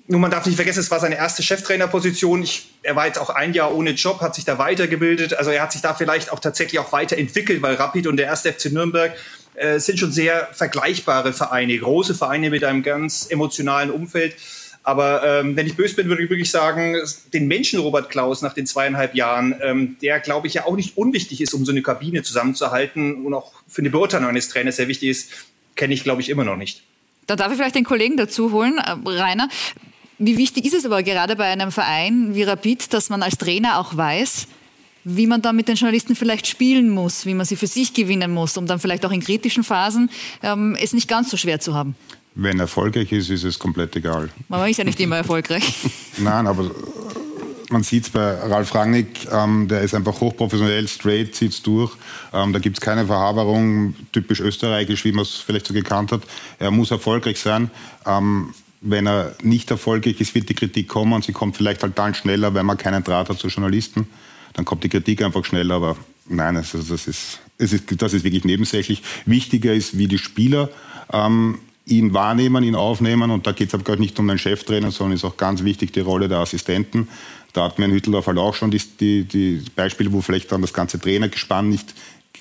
Nur man darf nicht vergessen, es war seine erste Cheftrainerposition. Ich, er war jetzt auch ein Jahr ohne Job, hat sich da weitergebildet. Also er hat sich da vielleicht auch tatsächlich auch weiterentwickelt, weil Rapid und der erste FC Nürnberg äh, sind schon sehr vergleichbare Vereine, große Vereine mit einem ganz emotionalen Umfeld. Aber ähm, wenn ich böse bin, würde ich wirklich sagen, den Menschen Robert Klaus nach den zweieinhalb Jahren, ähm, der glaube ich ja auch nicht unwichtig ist, um so eine Kabine zusammenzuhalten und auch für eine Beurteilung eines Trainers sehr wichtig ist, kenne ich glaube ich immer noch nicht. Da darf ich vielleicht den Kollegen dazu holen, äh, Rainer. Wie wichtig ist es aber gerade bei einem Verein wie Rapid, dass man als Trainer auch weiß, wie man da mit den Journalisten vielleicht spielen muss, wie man sie für sich gewinnen muss, um dann vielleicht auch in kritischen Phasen ähm, es nicht ganz so schwer zu haben? Wenn erfolgreich ist, ist es komplett egal. Man ist ja nicht immer erfolgreich. [laughs] Nein, aber man sieht es bei Ralf Rangnick, ähm, der ist einfach hochprofessionell, straight, zieht es durch. Ähm, da gibt es keine Verhaberung, typisch österreichisch, wie man es vielleicht so gekannt hat. Er muss erfolgreich sein. Ähm, wenn er nicht erfolgreich ist, wird die Kritik kommen und sie kommt vielleicht halt dann schneller, wenn man keinen Draht hat zu Journalisten. Dann kommt die Kritik einfach schneller, aber nein, also das, ist, das, ist, das ist wirklich nebensächlich. Wichtiger ist, wie die Spieler ähm, ihn wahrnehmen, ihn aufnehmen. Und da geht es aber gar nicht um den Cheftrainer, sondern ist auch ganz wichtig die Rolle der Assistenten. Da hat mir in halt auch schon die, die, die Beispiele, wo vielleicht dann das ganze Trainergespann nicht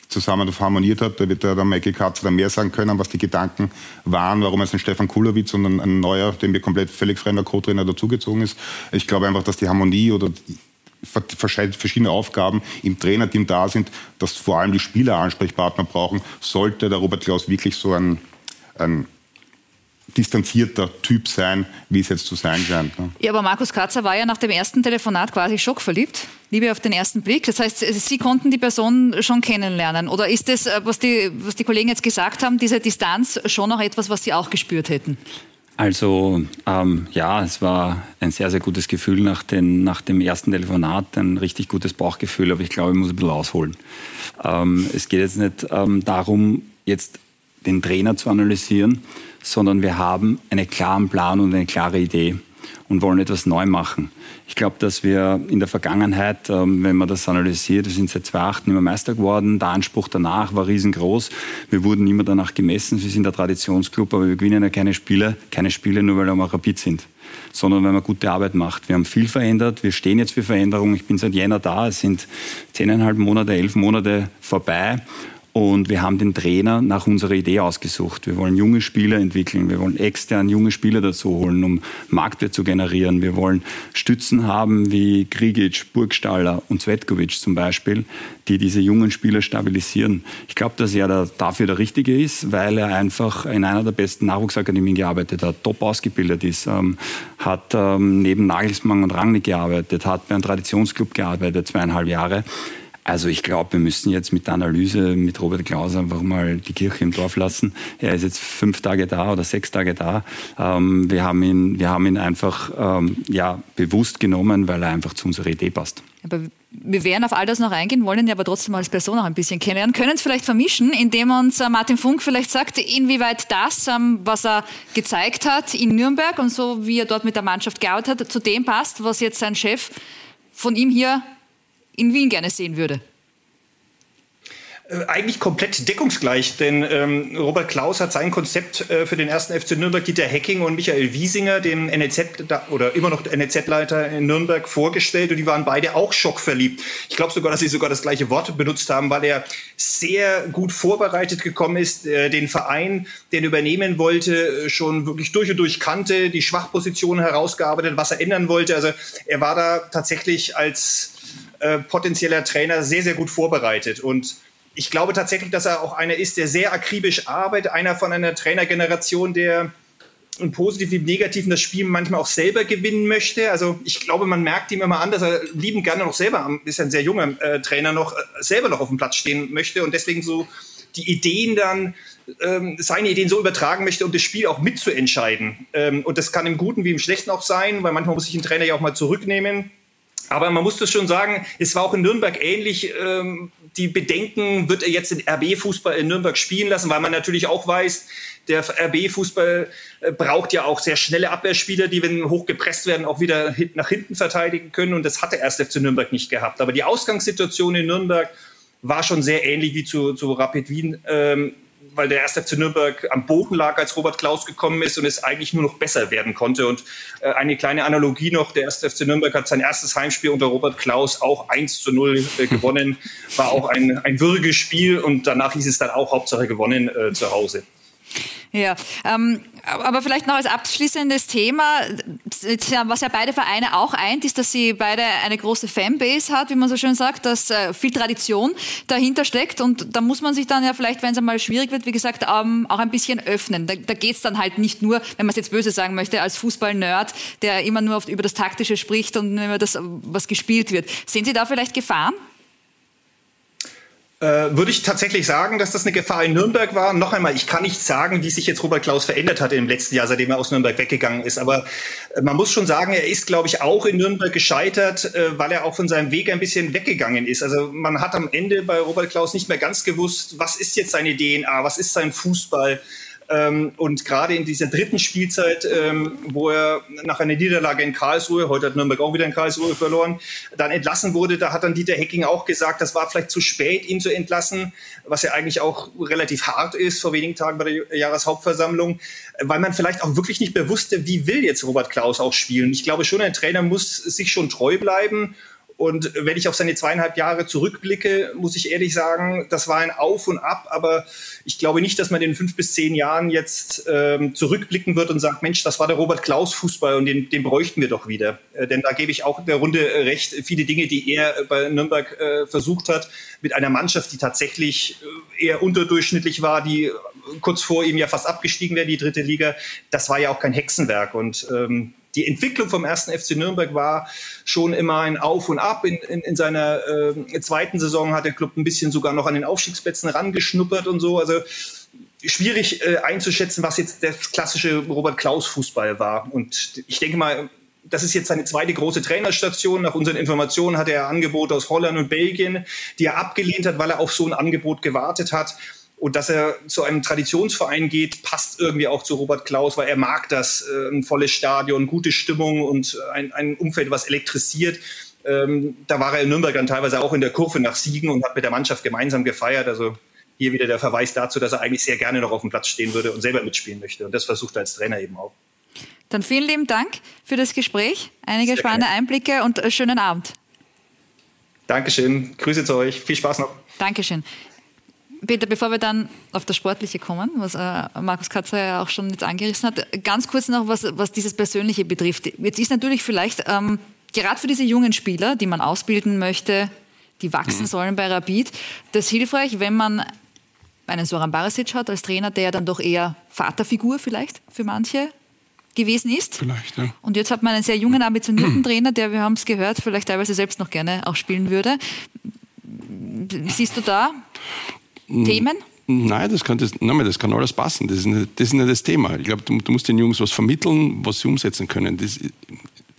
zusammen harmoniert hat. Da wird der Michael Katz dann mehr sagen können, was die Gedanken waren, warum es ein Stefan Kulowitz und ein, ein neuer, dem wir komplett völlig fremder Co-Trainer dazugezogen ist. Ich glaube einfach, dass die Harmonie oder verschiedene Aufgaben im Trainerteam da sind, dass vor allem die Spieler Ansprechpartner brauchen, sollte der Robert Klaus wirklich so ein, ein distanzierter Typ sein, wie es jetzt zu sein scheint. Ne? Ja, aber Markus Katzer war ja nach dem ersten Telefonat quasi schockverliebt. Liebe auf den ersten Blick. Das heißt, Sie konnten die Person schon kennenlernen. Oder ist das, äh, was die, was die Kollegen jetzt gesagt haben, diese Distanz schon noch etwas, was Sie auch gespürt hätten? Also ähm, ja, es war ein sehr, sehr gutes Gefühl nach, den, nach dem ersten Telefonat, ein richtig gutes Bauchgefühl, aber ich glaube, ich muss ein bisschen ausholen. Ähm, es geht jetzt nicht ähm, darum, jetzt den Trainer zu analysieren, sondern wir haben einen klaren Plan und eine klare Idee und wollen etwas neu machen. Ich glaube, dass wir in der Vergangenheit, ähm, wenn man das analysiert, wir sind seit 2008 immer Meister geworden, der Anspruch danach war riesengroß. Wir wurden immer danach gemessen, wir sind der Traditionsclub, aber wir gewinnen ja keine Spiele, keine Spiele nur, weil wir mal rapid sind, sondern weil man gute Arbeit macht. Wir haben viel verändert, wir stehen jetzt für Veränderung. Ich bin seit Jänner da, es sind zehneinhalb Monate, elf Monate vorbei Und wir haben den Trainer nach unserer Idee ausgesucht. Wir wollen junge Spieler entwickeln. Wir wollen extern junge Spieler dazu holen, um Marktwert zu generieren. Wir wollen Stützen haben wie Grigic, Burgstaller und Zvetkovic zum Beispiel, die diese jungen Spieler stabilisieren. Ich glaube, dass er da dafür der Richtige ist, weil er einfach in einer der besten Nachwuchsakademien gearbeitet hat, top ausgebildet ist, ähm, hat ähm, neben Nagelsmann und Rangnick gearbeitet, hat bei einem Traditionsclub gearbeitet, zweieinhalb Jahre. Also ich glaube, wir müssen jetzt mit der Analyse mit Robert Klaus einfach mal die Kirche im Dorf lassen. Er ist jetzt fünf Tage da oder sechs Tage da. Ähm, wir, haben ihn, wir haben ihn einfach ähm, ja, bewusst genommen, weil er einfach zu unserer Idee passt. Aber wir werden auf all das noch eingehen, wollen ihn aber trotzdem als Person auch ein bisschen kennenlernen. Können es vielleicht vermischen, indem uns äh, Martin Funk vielleicht sagt, inwieweit das, ähm, was er gezeigt hat in Nürnberg und so wie er dort mit der Mannschaft gearbeitet hat, zu dem passt, was jetzt sein Chef von ihm hier in Wien gerne sehen würde? Äh, eigentlich komplett deckungsgleich, denn ähm, Robert Klaus hat sein Konzept äh, für den ersten FC Nürnberg, Dieter Hecking und Michael Wiesinger, dem NEZ oder immer noch NEZ-Leiter in Nürnberg, vorgestellt und die waren beide auch schockverliebt. Ich glaube sogar, dass sie sogar das gleiche Wort benutzt haben, weil er sehr gut vorbereitet gekommen ist, äh, den Verein, den übernehmen wollte, äh, schon wirklich durch und durch kannte, die Schwachpositionen herausgearbeitet, was er ändern wollte. Also er war da tatsächlich als äh, potenzieller Trainer sehr, sehr gut vorbereitet und ich glaube tatsächlich, dass er auch einer ist, der sehr akribisch arbeitet, einer von einer Trainergeneration, der im Positiven im Negativen das Spiel manchmal auch selber gewinnen möchte. Also ich glaube, man merkt ihm immer an, dass er lieben gerne noch selber, ist ein sehr junger äh, Trainer noch, äh, selber noch auf dem Platz stehen möchte und deswegen so die Ideen dann, ähm, seine Ideen so übertragen möchte, um das Spiel auch mitzuentscheiden. Ähm, und das kann im Guten wie im Schlechten auch sein, weil manchmal muss sich ein Trainer ja auch mal zurücknehmen. Aber man muss das schon sagen, es war auch in Nürnberg ähnlich. Ähm, die Bedenken, wird er jetzt den RB-Fußball in Nürnberg spielen lassen, weil man natürlich auch weiß, der RB-Fußball äh, braucht ja auch sehr schnelle Abwehrspieler, die, wenn hoch gepresst werden, auch wieder nach hinten verteidigen können. Und das hat der erste FC Nürnberg nicht gehabt. Aber die Ausgangssituation in Nürnberg war schon sehr ähnlich wie zu, zu Rapid Wien. Ähm, weil der erste FC Nürnberg am Boden lag, als Robert Klaus gekommen ist und es eigentlich nur noch besser werden konnte. Und äh, eine kleine Analogie noch, der erste FC Nürnberg hat sein erstes Heimspiel unter Robert Klaus auch 1 zu 0 äh, [laughs] gewonnen. War auch ein, ein würdiges Spiel und danach hieß es dann auch Hauptsache gewonnen äh, zu Hause. Ja, ähm, aber vielleicht noch als abschließendes Thema, was ja beide Vereine auch eint, ist, dass sie beide eine große Fanbase hat, wie man so schön sagt, dass äh, viel Tradition dahinter steckt und da muss man sich dann ja vielleicht, wenn es einmal schwierig wird, wie gesagt, ähm, auch ein bisschen öffnen. Da, da geht es dann halt nicht nur, wenn man es jetzt böse sagen möchte, als Fußball-Nerd, der immer nur oft über das Taktische spricht und über das, was gespielt wird. Sehen Sie da vielleicht Gefahren? Äh, würde ich tatsächlich sagen, dass das eine Gefahr in Nürnberg war. Noch einmal, ich kann nicht sagen, wie sich jetzt Robert Klaus verändert hat im letzten Jahr, seitdem er aus Nürnberg weggegangen ist. Aber äh, man muss schon sagen, er ist, glaube ich, auch in Nürnberg gescheitert, äh, weil er auch von seinem Weg ein bisschen weggegangen ist. Also man hat am Ende bei Robert Klaus nicht mehr ganz gewusst, was ist jetzt seine DNA, was ist sein Fußball. Ähm, und gerade in dieser dritten Spielzeit, ähm, wo er nach einer Niederlage in Karlsruhe, heute hat Nürnberg auch wieder in Karlsruhe verloren, dann entlassen wurde, da hat dann Dieter Hecking auch gesagt, das war vielleicht zu spät, ihn zu entlassen, was ja eigentlich auch relativ hart ist vor wenigen Tagen bei der Jahreshauptversammlung, weil man vielleicht auch wirklich nicht mehr wusste, wie will jetzt Robert Klaus auch spielen. Ich glaube schon, ein Trainer muss sich schon treu bleiben und wenn ich auf seine zweieinhalb Jahre zurückblicke, muss ich ehrlich sagen, das war ein Auf und Ab. Aber ich glaube nicht, dass man in fünf bis zehn Jahren jetzt ähm, zurückblicken wird und sagt, Mensch, das war der Robert Klaus Fußball und den, den bräuchten wir doch wieder. Äh, denn da gebe ich auch der Runde recht. Viele Dinge, die er bei Nürnberg äh, versucht hat, mit einer Mannschaft, die tatsächlich äh, eher unterdurchschnittlich war, die kurz vor ihm ja fast abgestiegen wäre, die dritte Liga, das war ja auch kein Hexenwerk. Und ähm, die Entwicklung vom ersten FC Nürnberg war schon immer ein Auf und Ab. In, in, in seiner äh, zweiten Saison hat der Club ein bisschen sogar noch an den Aufstiegsplätzen rangeschnuppert und so. Also schwierig äh, einzuschätzen, was jetzt der klassische Robert Klaus Fußball war. Und ich denke mal, das ist jetzt seine zweite große Trainerstation. Nach unseren Informationen hat er Angebote aus Holland und Belgien, die er abgelehnt hat, weil er auf so ein Angebot gewartet hat. Und dass er zu einem Traditionsverein geht, passt irgendwie auch zu Robert Klaus, weil er mag das, äh, ein volles Stadion, gute Stimmung und ein, ein Umfeld, was elektrisiert. Ähm, da war er in Nürnberg dann teilweise auch in der Kurve nach Siegen und hat mit der Mannschaft gemeinsam gefeiert. Also hier wieder der Verweis dazu, dass er eigentlich sehr gerne noch auf dem Platz stehen würde und selber mitspielen möchte. Und das versucht er als Trainer eben auch. Dann vielen lieben Dank für das Gespräch, einige sehr spannende gerne. Einblicke und äh, schönen Abend. Dankeschön, Grüße zu euch, viel Spaß noch. Dankeschön. Peter, bevor wir dann auf das Sportliche kommen, was äh, Markus Katzer ja auch schon jetzt angerissen hat, ganz kurz noch, was, was dieses Persönliche betrifft. Jetzt ist natürlich vielleicht ähm, gerade für diese jungen Spieler, die man ausbilden möchte, die wachsen mhm. sollen bei Rapid, das hilfreich, wenn man einen Soran Barisic hat als Trainer, der dann doch eher Vaterfigur vielleicht für manche gewesen ist. Vielleicht, ja. Und jetzt hat man einen sehr jungen, ambitionierten [clears throat] Trainer, der, wir haben es gehört, vielleicht teilweise selbst noch gerne auch spielen würde. Siehst du da Themen? Nein, das kann, das, nein, das kann alles passen. Das ist nicht das, ist nicht das Thema. Ich glaube, du, du, musst den Jungs was vermitteln, was sie umsetzen können. Das,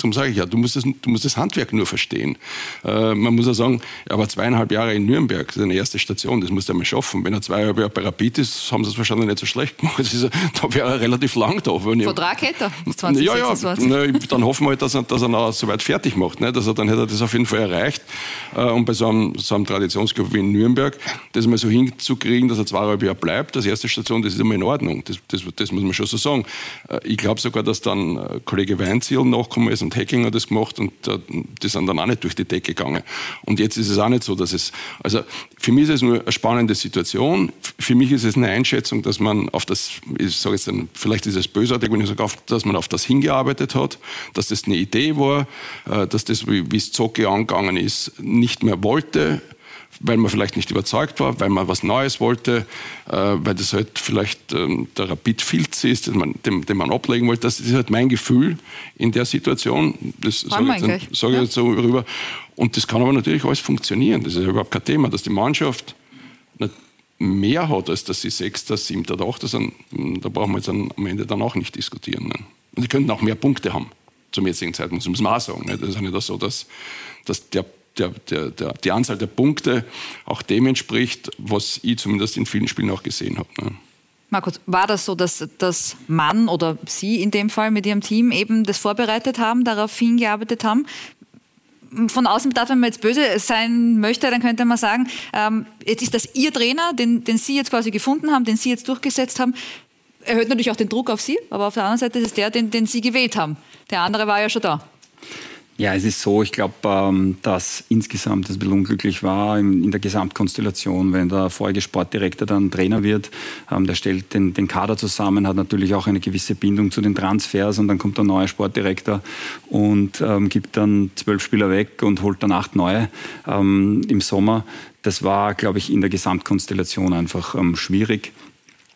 Darum sage ich ja, du musst das, du musst das Handwerk nur verstehen. Äh, man muss ja sagen, er war zweieinhalb Jahre in Nürnberg, das ist eine erste Station, das muss er mal schaffen. Wenn er zweieinhalb Jahre bei Rapid ist, haben sie es wahrscheinlich nicht so schlecht gemacht. Ist, [laughs] da wäre er relativ lang da. Wenn Vertrag hätte er, 20, ja, ja, na, dann hoffen wir halt, dass er, dass er noch so weit fertig macht. Ne? Dass er, dann hätte er das auf jeden Fall erreicht. Äh, und bei so einem, so einem Traditionsclub wie in Nürnberg, das mal so hinzukriegen, dass er zweieinhalb Jahre bleibt, als erste Station, das ist immer in Ordnung. Das, das, das muss man schon so sagen. Äh, ich glaube sogar, dass dann Kollege Weinziel nachgekommen ist und Hacking hat das gemacht gemacht und äh, die sind dann auch nicht durch die Decke gegangen. Und jetzt ist es auch nicht so, dass es, also für mich ist es nur eine spannende Situation. Für mich ist es eine Einschätzung, dass man auf das, ich sage jetzt dann, vielleicht ist es bösartig, wenn ich sage, dass man auf das hingearbeitet hat, dass das eine Idee war, äh, dass das, wie es Zocke angegangen ist, nicht mehr wollte, weil man vielleicht nicht überzeugt war, weil man was Neues wollte, äh, weil das halt vielleicht ähm, der Rapid-Filz ist, den man, den, den, man ablegen wollte. Das ist halt mein Gefühl in der Situation. Das sage ich, jetzt, sage ich jetzt so rüber. Und das kann aber natürlich alles funktionieren. Das ist überhaupt kein Thema, dass die Mannschaft mehr hat, als dass sie Sechster, Siebter oder Achter sind. Da brauchen wir jetzt am Ende dann auch nicht diskutieren. Ne? Und die könnten auch mehr Punkte haben zum jetzigen Zeitpunkt. Das muss man auch sagen. Ne? Das ist ja nicht so, dass, dass der der, der, der, die Anzahl der Punkte auch dem entspricht, was ich zumindest in vielen Spielen auch gesehen habe. Ne? Markus, war das so, dass, dass Mann oder Sie in dem Fall mit Ihrem Team eben das vorbereitet haben, darauf hingearbeitet haben? Von außen betrachtet, wenn man jetzt böse sein möchte, dann könnte man sagen, ähm, jetzt ist das Ihr Trainer, den, den Sie jetzt quasi gefunden haben, den Sie jetzt durchgesetzt haben, erhöht natürlich auch den Druck auf Sie, aber auf der anderen Seite ist es der, den, den Sie gewählt haben. Der andere war ja schon da. Ja, es ist so, ich glaube, ähm, dass insgesamt das ein bisschen unglücklich war in, der Gesamtkonstellation, wenn der vorige Sportdirektor dann Trainer wird, ähm, der stellt den, den Kader zusammen, hat natürlich auch eine gewisse Bindung zu den Transfers und dann kommt der neue Sportdirektor und ähm, gibt dann zwölf Spieler weg und holt dann acht neue ähm, im Sommer. Das war, glaube ich, in der Gesamtkonstellation einfach ähm, schwierig.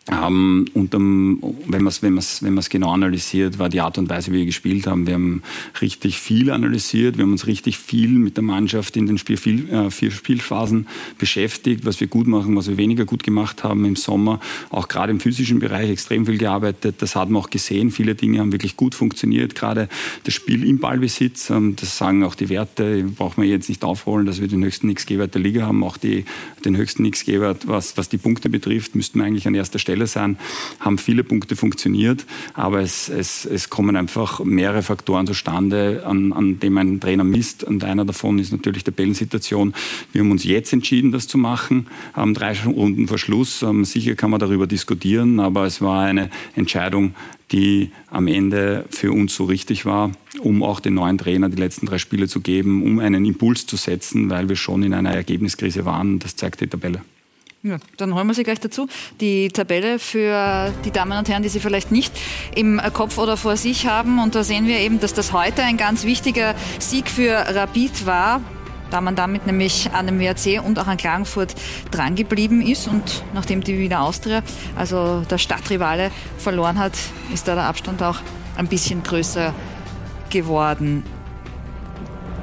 Ähm, und um, wenn man es wenn wenn genau analysiert, war die Art und Weise, wie wir gespielt haben. Wir haben richtig viel analysiert, wir haben uns richtig viel mit der Mannschaft in den Spiel, viel, äh, vier Spielphasen beschäftigt, was wir gut machen, was wir weniger gut gemacht haben im Sommer. Auch gerade im physischen Bereich extrem viel gearbeitet. Das hat man auch gesehen. Viele Dinge haben wirklich gut funktioniert. Gerade das Spiel im Ballbesitz, ähm, das sagen auch die Werte, braucht man jetzt nicht aufholen, dass wir den höchsten XG-Wert der Liga haben. Auch die, den höchsten XG-Wert, was, was die Punkte betrifft, müssten wir eigentlich an erster Stelle Stelle sein, haben viele Punkte funktioniert, aber es, es, es kommen einfach mehrere Faktoren zustande, an, an dem ein Trainer misst. Und einer davon ist natürlich die Tabellensituation. Wir haben uns jetzt entschieden, das zu machen, haben drei Runden vor Schluss. Ähm, sicher kann man darüber diskutieren, aber es war eine Entscheidung, die am Ende für uns so richtig war, um auch den neuen Trainer die letzten drei Spiele zu geben, um einen Impuls zu setzen, weil wir schon in einer Ergebniskrise waren. Das zeigt die Tabelle. Ja, dann holen wir Sie gleich dazu. Die Tabelle für die Damen und Herren, die Sie vielleicht nicht im Kopf oder vor sich haben. Und da sehen wir eben, dass das heute ein ganz wichtiger Sieg für Rapid war da man damit nämlich an dem WRC und auch an Klagenfurt drangeblieben ist. Und nachdem die Wiener Austria, also der Stadtrivale, verloren hat, ist da der Abstand auch ein bisschen größer geworden.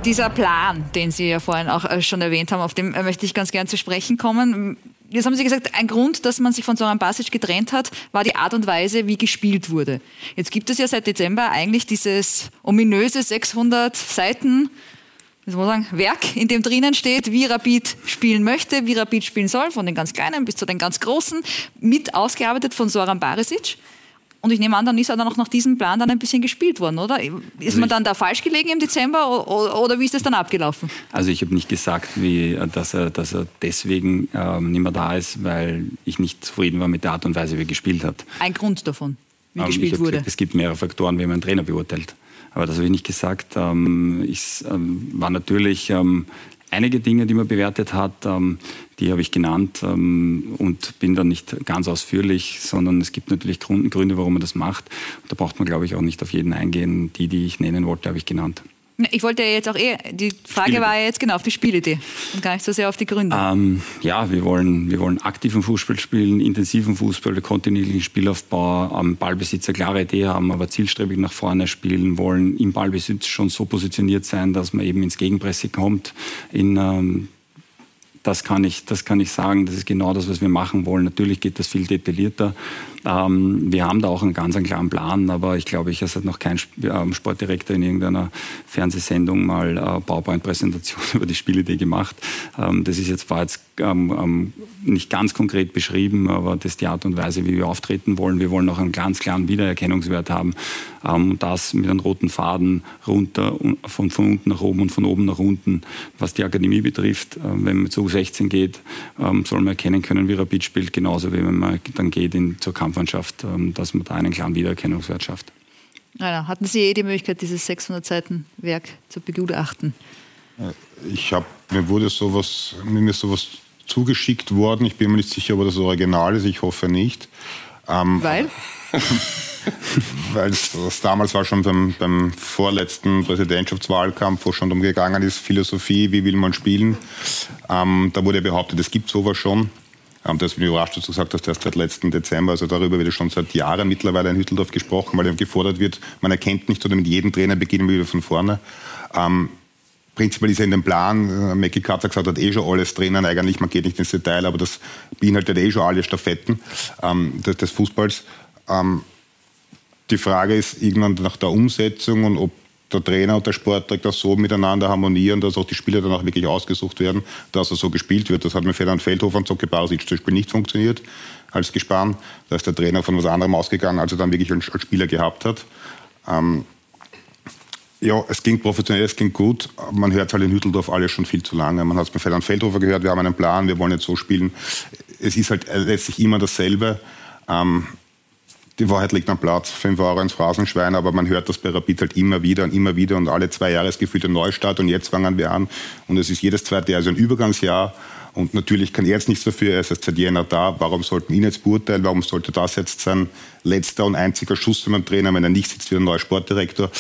Dieser Plan, den Sie ja vorhin auch äh, schon erwähnt haben, auf den äh, möchte ich ganz gern zu sprechen kommen. Jetzt haben Sie gesagt, ein Grund, dass man sich von Soran Basic getrennt hat, war die Art und Weise, wie gespielt wurde. Jetzt gibt es ja seit Dezember eigentlich dieses ominöse 600 Seiten das muss sagen, Werk, in dem drinnen steht, wie Rapid spielen möchte, wie Rapid spielen soll, von den ganz Kleinen bis zu den ganz Großen, mit ausgearbeitet von Soran Barisic. Und ich nehme an, dann ist er dann auch nach diesem Plan dann ein bisschen gespielt worden, oder? Ist also man dann da falsch gelegen im Dezember oder, oder wie ist das dann abgelaufen? Also ich habe nicht gesagt, wie, dass, er, dass er deswegen ähm, nicht mehr da ist, weil ich nicht zufrieden war mit der Art und Weise, wie er gespielt hat. Ein Grund davon, wie ähm, gespielt wurde? Gesagt, es gibt mehrere Faktoren, wie man einen Trainer beurteilt. Aber das habe ich nicht gesagt. Ähm, ich ähm, war natürlich ähm, einige Dinge, die man bewertet hat, ähm, die habe ich genannt ähm, und bin dann nicht ganz ausführlich, sondern es gibt natürlich Gründe, warum man das macht. Da braucht man, glaube ich, auch nicht auf jeden eingehen. Die, die ich nennen wollte, habe ich genannt. Ich wollte ja jetzt auch eh, die Frage Spielidee. war ja jetzt genau auf die Spielidee und gar nicht so sehr auf die Gründe. Ähm, ja, wir wollen, wir wollen aktiven Fußball spielen, intensiven Fußball, kontinuierlichen Spielaufbau, am Ballbesitz eine klare Idee haben, aber zielstrebig nach vorne spielen wollen, im Ballbesitz schon so positioniert sein, dass man eben ins Gegenpressing kommt, in ähm, das kann ich, das kann ich sagen. Das ist genau das, was wir machen wollen. Natürlich geht das viel detaillierter. Ähm, wir haben da auch einen ganz einen klaren Plan, aber ich glaube, ich habe noch kein ähm, Sportdirektor in irgendeiner Fernsehsendung mal äh, PowerPoint-Präsentation [laughs] über die Spielidee gemacht. Ähm, das ist jetzt, war jetzt ähm, ähm, nicht ganz konkret beschrieben, aber das ist die Art und Weise, wie wir auftreten wollen. Wir wollen auch einen ganz klaren Wiedererkennungswert haben. Ähm, das mit einem roten Faden runter, von, von unten nach oben und von oben nach unten, was die Akademie betrifft. wenn man zu U16 geht, soll man erkennen können, wie Rapid spielt, genauso wie wenn man dann geht in, zur Kampf Kampfmannschaft, ähm, dass man da einen klaren Wiedererkennungswert schafft. Ja, hatten Sie eh die Möglichkeit, dieses 600 Seiten Werk zu begutachten? Ich habe mir wurde sowas mir sowas zugeschickt worden. Ich bin mir nicht sicher, ob das Original ist. Ich hoffe nicht. Ähm, Weil? [laughs] Weil es damals war schon beim, beim, vorletzten Präsidentschaftswahlkampf, wo schon darum gegangen ist, Philosophie, wie will man spielen. Ähm, da wurde behauptet, es gibt sowas schon. Ähm, das bin ich überrascht, dass du gesagt hast, erst seit letzten Dezember. Also darüber wird schon seit Jahren mittlerweile in Hütteldorf gesprochen, weil gefordert wird, man erkennt nicht oder mit jedem Trainer beginnen wir wieder von vorne. Ähm, prinzipiell ist ja in dem Plan, äh, Mackie Katzer gesagt hat, eh schon alles drinnen. Eigentlich, man geht nicht ins Detail, aber das beinhaltet eh schon alle Stafetten ähm, des, des, Fußballs. Ähm, die Frage ist irgendwann nach der Umsetzung und ob der Trainer und der Sportdirektor so miteinander harmonieren, dass auch die Spieler dann auch wirklich ausgesucht werden, dass er so gespielt wird. Das hat mit Ferdinand Feldhofer und Zocke Barisic zum Beispiel nicht funktioniert als Gespann. Da ist der Trainer von was anderem ausgegangen, als er dann wirklich als, Spieler gehabt hat. Ähm, ja, es ging professionell, es ging gut. Man hört halt in Hütteldorf alles schon viel zu lange. Man hat es bei Ferdinand Feldhofer gehört, wir haben einen Plan, wir wollen jetzt so spielen. Es ist halt letztlich immer dasselbe. Ähm, die Wahrheit liegt am Platz, 5 Euro ins Phrasenschwein, aber man hört das bei Rapid halt immer wieder und immer wieder und alle zwei Jahre ist gefühlt ein Neustart und jetzt fangen wir an. Und es ist jedes zweite Jahr also ein Übergangsjahr und natürlich kann er jetzt nichts dafür, er ist erst seit Jänner da, warum sollten ihn jetzt beurteilen, warum sollte das jetzt sein letzter und einziger Schuss für einen Trainer, wenn er nicht sitzt wie ein neuer Sportdirektor.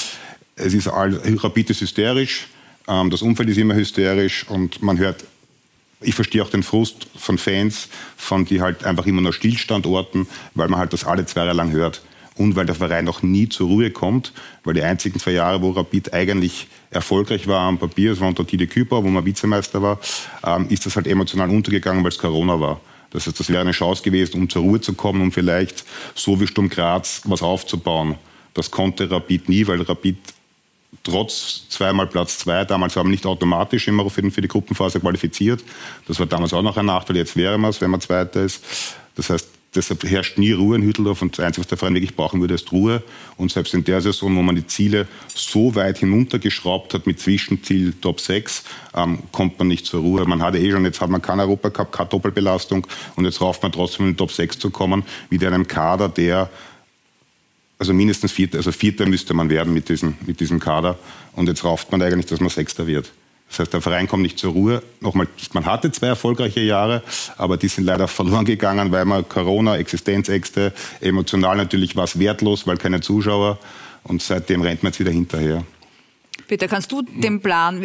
Es ist all, Rapid ist hysterisch, ähm, das Umfeld ist immer hysterisch und man hört ich verstehe auch den Frust von Fans, von die halt einfach immer nur Stillstandorten, weil man halt das alle zwei Jahre lang hört. Und weil der Verein auch nie zur Ruhe kommt, weil die einzigen zwei Jahre, wo Rapid eigentlich erfolgreich war am Papier, es war unter Tide Küper, wo man Vizemeister war, ähm, ist das halt emotional untergegangen, weil es Corona war. Das heißt, das wäre eine Chance gewesen, um zur Ruhe zu kommen, um vielleicht so wie Sturm Graz was aufzubauen. Das konnte Rapid nie, weil Rapid trotz zweimal Platz zwei, damals waren wir nicht automatisch immer für, die Gruppenphase qualifiziert. Das war damals auch noch ein Nachteil. Jetzt wäre man es, wenn man Zweiter ist. Das heißt, deshalb herrscht nie Ruhe in Hütteldorf und das Einzige, was der Verein wirklich brauchen würde, ist Ruhe. Und selbst in der Saison, wo man die Ziele so weit hinuntergeschraubt hat mit Zwischenziel Top 6, ähm, kommt man nicht zur Ruhe. Man hatte eh schon, jetzt hat man keinen Europacup, keine Doppelbelastung und jetzt rauft man trotzdem in den Top 6 zu kommen, wieder einem Kader, der also mindestens Vierter, also Vierter müsste man werden mit diesem, mit diesem Kader. Und jetzt rauft man eigentlich, dass man Sechster wird. Das heißt, der Verein kommt nicht zur Ruhe. Nochmal, man hatte zwei erfolgreiche Jahre, aber die sind leider [laughs] verloren gegangen, weil man Corona, Existenzängste, emotional natürlich war es wertlos, weil keine Zuschauer. Und seitdem rennt man jetzt wieder hinterher. Peter, kannst du den Plan,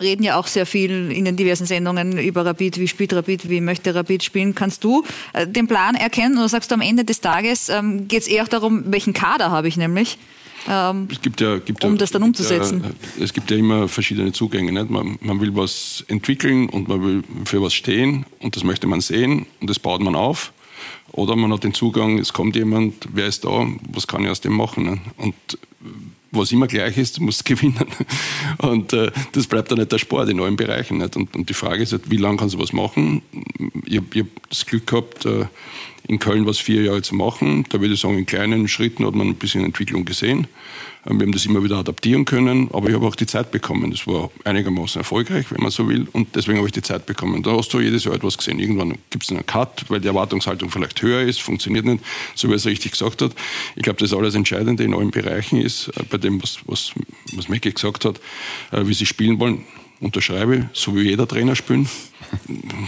reden ja auch sehr viel in den diversen Sendungen über Rapid, wie spielt Rapid, wie möchte Rapid spielen. Kannst du äh, den Plan erkennen oder sagst du am Ende des Tages, ähm, geht es eher auch darum, welchen Kader habe ich nämlich? Ähm, es gibt ja, gibt um ja, das dann umzusetzen. Ja, es gibt ja immer verschiedene Zugänge. Nicht? Man, man, will was entwickeln und man will für was stehen und das möchte man sehen und das baut man auf. Oder man hat den Zugang, es kommt jemand, wer ist da, was kann ich aus dem machen? Ne? Und was immer gleich ist, du musst [laughs] gewinnen. Und äh, das bleibt dann nicht der Sport in allen Bereichen. Nicht? Und, und die Frage ist halt, wie lange kannst du was machen? Ich, ich habe das Glück gehabt, äh, in Köln was vier Jahre zu machen. Da würde ich sagen, in kleinen Schritten hat man ein bisschen Entwicklung gesehen. Ähm, wir haben das immer wieder adaptieren können, aber ich habe auch die Zeit bekommen. Das war einigermaßen erfolgreich, wenn man so will, und deswegen habe ich die Zeit bekommen. Da hast du jedes Jahr etwas gesehen. Irgendwann gibt es einen Cut, weil die Erwartungshaltung vielleicht höher ist, funktioniert nicht, so wie er es richtig gesagt hat. Ich glaube, das alles Entscheidende in allen Bereichen ist, äh, bei dem, was, was, was Mecki gesagt hat, äh, wie sie spielen wollen unterschreibe, so wie jeder Trainer spielen.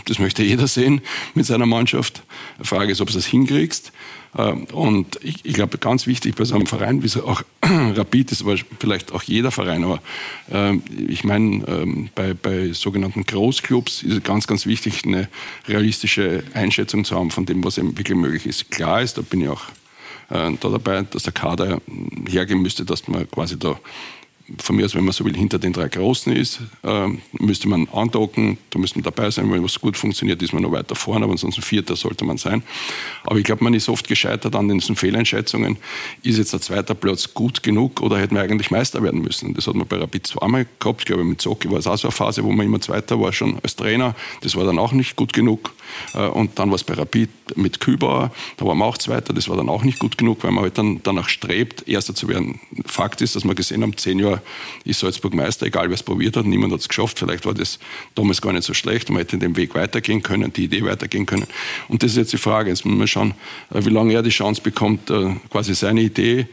Das möchte jeder sehen mit seiner Mannschaft. Die Frage ist, ob du das hinkriegst. Ähm, und ich, ich glaube, ganz wichtig bei so einem Verein, wie es auch [clears throat] Rapid ist, aber vielleicht auch jeder Verein, aber äh, ich meine, äh, bei, bei sogenannten Großclubs ist es ganz, ganz wichtig, eine realistische Einschätzung zu haben von dem, was eben wirklich möglich ist. Klar ist, da bin ich auch äh, da dabei, dass der Kader hergehen müsste, dass man quasi da von mir aus, wenn man so will, hinter den drei Großen ist, äh, müsste man andocken, da müsste man dabei sein, wenn was gut funktioniert, ist man noch weiter vorne, aber ansonsten Vierter sollte man sein. Aber ich glaube, man ist oft gescheitert an diesen Fehleinschätzungen. Ist jetzt der zweite Platz gut genug oder hätten wir eigentlich Meister werden müssen? Das hat man bei Rapid zweimal gehabt. Ich glaube, mit Zocki war es auch so eine Phase, wo man immer Zweiter war, schon als Trainer. Das war dann auch nicht gut genug. Äh, und dann war es bei Rapid mit Kübauer, da waren wir auch Zweiter, das war dann auch nicht gut genug, weil man halt dann danach strebt, Erster zu werden. Fakt ist, dass wir gesehen haben, zehn Jahre ist Salzburg Meister, egal wer es probiert hat, niemand hat es geschafft. Vielleicht war das damals gar nicht so schlecht, man hätte den Weg weitergehen können, die Idee weitergehen können. Und das ist jetzt die Frage, jetzt muss man schauen, äh, wie lange er die Chance bekommt, äh, quasi seine Idee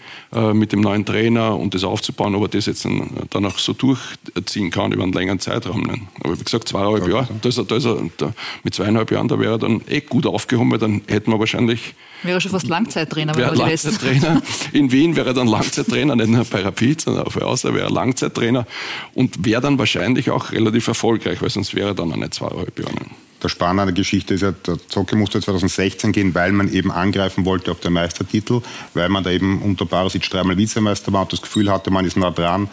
mit dem neuen Trainer und das aufzubauen, ob er das jetzt dann auch so durchziehen kann über einen längeren Zeitraum. Aber wie gesagt, zweieinhalb Jahre, da ist er, da ist er da, mit zweieinhalb Jahren, da wäre er dann eh gut aufgehoben, weil dann hätten wir wahrscheinlich. Wäre schon fast Langzeittrainer, wäre Langzeittrainer. In Wien wäre er dann Langzeittrainer, nicht nur bei Rapid, sondern auch für Außer wäre er Langzeittrainer und wäre dann wahrscheinlich auch relativ erfolgreich, weil sonst wäre er dann auch nicht zweieinhalb Jahre. Der Spannende an der Geschichte ist ja, der Zocke musste 2016 gehen, weil man eben angreifen wollte auf den Meistertitel, weil man da eben unter Barasic dreimal Vizemeister war und das Gefühl hatte, man ist nah dran,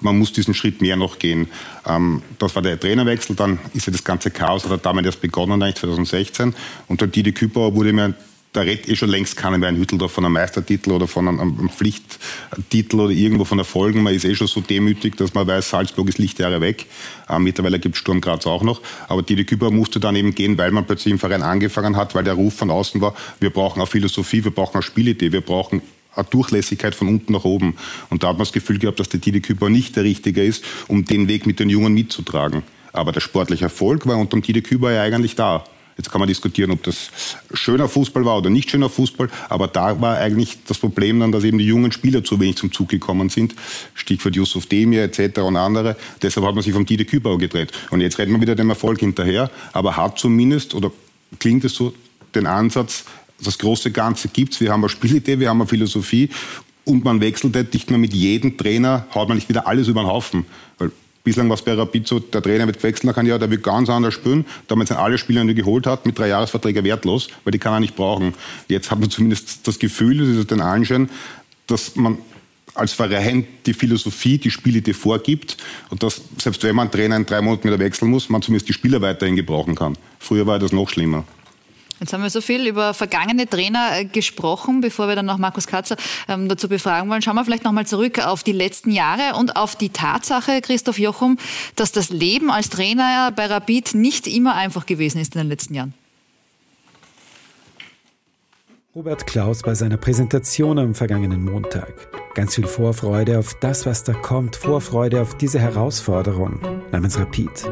man muss diesen Schritt mehr noch gehen. Ähm, das war der Trainerwechsel, dann ist ja das ganze Chaos, hat damals erst begonnen, eigentlich 2016. Und der Didi Küpper wurde mir da redet eh schon längst keiner mehr ein Hütteldorf von einem Meistertitel oder von einem, einem, Pflichttitel oder irgendwo von Erfolgen. Man ist eh schon so demütig, dass man weiß, Salzburg ist Lichtjahre weg. Ähm, mittlerweile gibt es Sturm Graz auch noch. Aber Didi Küpper musste dann eben gehen, weil man plötzlich im Verein angefangen hat, weil der Ruf von außen war, wir brauchen auch Philosophie, wir brauchen auch Spielidee, wir brauchen eine Durchlässigkeit von unten nach oben. Und da hat man das Gefühl gehabt, dass der Didi Küpper nicht der Richtige ist, um den Weg mit den Jungen mitzutragen. Aber der sportliche Erfolg war unter dem Didi Küpper ja eigentlich da. Jetzt kann man diskutieren, ob das schöner Fußball war oder nicht schöner Fußball, aber da war eigentlich das Problem dann, dass eben die jungen Spieler zu wenig zum Zug gekommen sind. Stichwort Yusuf Demir etc. und andere. Deshalb hat man sich vom Didi Kübauer gedreht. Und jetzt redet man wieder dem Erfolg hinterher, aber hat zumindest, oder klingt es so, den Ansatz, das große Ganze gibt es. Wir haben eine Spielidee, wir haben eine Philosophie und man wechselt nicht mehr mit jedem Trainer, haut man nicht wieder alles über den Haufen. Weil bislang war es bei Rapid so, der Trainer wird wechseln nach einem Jahr, der wird ganz anders spielen. Damals sind alle Spieler, die er geholt hat, mit drei Jahresverträgen wertlos, weil die kann er nicht brauchen. Jetzt hat man zumindest das Gefühl, das ist den Anschein, dass man als Verein die Philosophie, die Spielidee vorgibt und dass, selbst wenn man einen Trainer in drei Monaten wieder wechseln muss, man zumindest die Spieler weiterhin gebrauchen kann. Früher war das noch schlimmer. Jetzt haben wir so viel über vergangene Trainer äh, gesprochen, bevor wir dann noch Markus Katzer ähm, dazu befragen wollen. Schauen wir vielleicht nochmal zurück auf die letzten Jahre und auf die Tatsache, Christoph Jochum, dass das Leben als Trainer bei Rapid nicht immer einfach gewesen ist in den letzten Jahren. Robert Klaus bei seiner Präsentation am vergangenen Montag. Ganz viel Vorfreude auf das, was da kommt, Vorfreude auf diese Herausforderung namens Rapid.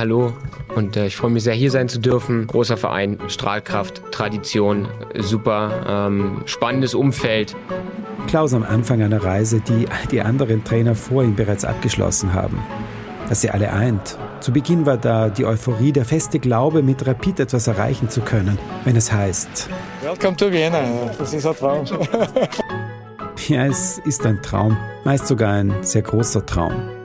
Hallo und äh, ich freue mich sehr, hier sein zu dürfen. Großer Verein, Strahlkraft, Tradition, super, ähm, spannendes Umfeld. Klaus am Anfang einer Reise, die die anderen Trainer vor ihm bereits abgeschlossen haben. Dass sie alle eint. Zu Beginn war da die Euphorie, der feste Glaube, mit Rapid etwas erreichen zu können, wenn es heißt. Welcome to Vienna, das ist ein Traum. [laughs] ja, es ist ein Traum, meist sogar ein sehr großer Traum.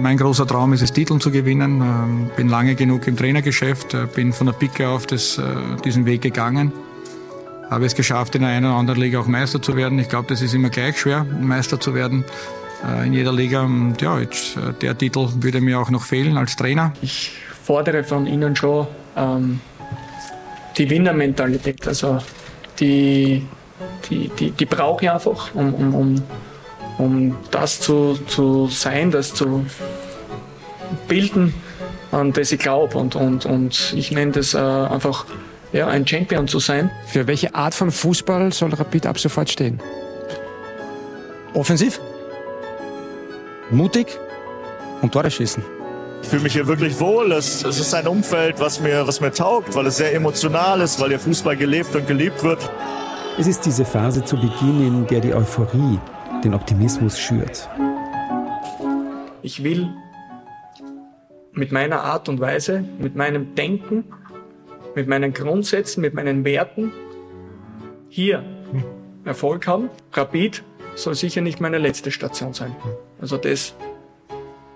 Mein großer Traum ist es, Titel zu gewinnen. Ähm, bin lange genug im Trainergeschäft, äh, bin von der Picke auf das, äh, diesen Weg gegangen. Habe es geschafft, in der einen oder anderen Liga auch Meister zu werden. Ich glaube, das ist immer gleich schwer, Meister zu werden äh, in jeder Liga. Und ja, jetzt, der Titel würde mir auch noch fehlen als Trainer. Ich fordere von Ihnen schon ähm, die Winnermentalität. Also die, die, die, die brauche ich einfach, um, um, um um das zu, zu sein, das zu bilden, an das ich glaube. Und, und, und ich nenne das äh, einfach ja, ein Champion zu sein. Für welche Art von Fußball soll Rapid ab sofort stehen? Offensiv, mutig und Tore schießen. Ich fühle mich hier wirklich wohl. Es, es, ist ein Umfeld, was mir, was mir taugt, weil es sehr emotional ist, weil hier Fußball gelebt und geliebt wird. Es ist diese Phase zu Beginn, in der die Euphorie den Optimismus schürt. Ich will mit meiner Art und Weise, mit meinem Denken, mit meinen Grundsätzen, mit meinen Werten hier Erfolg haben. Rapid soll sicher nicht meine letzte Station sein. Also das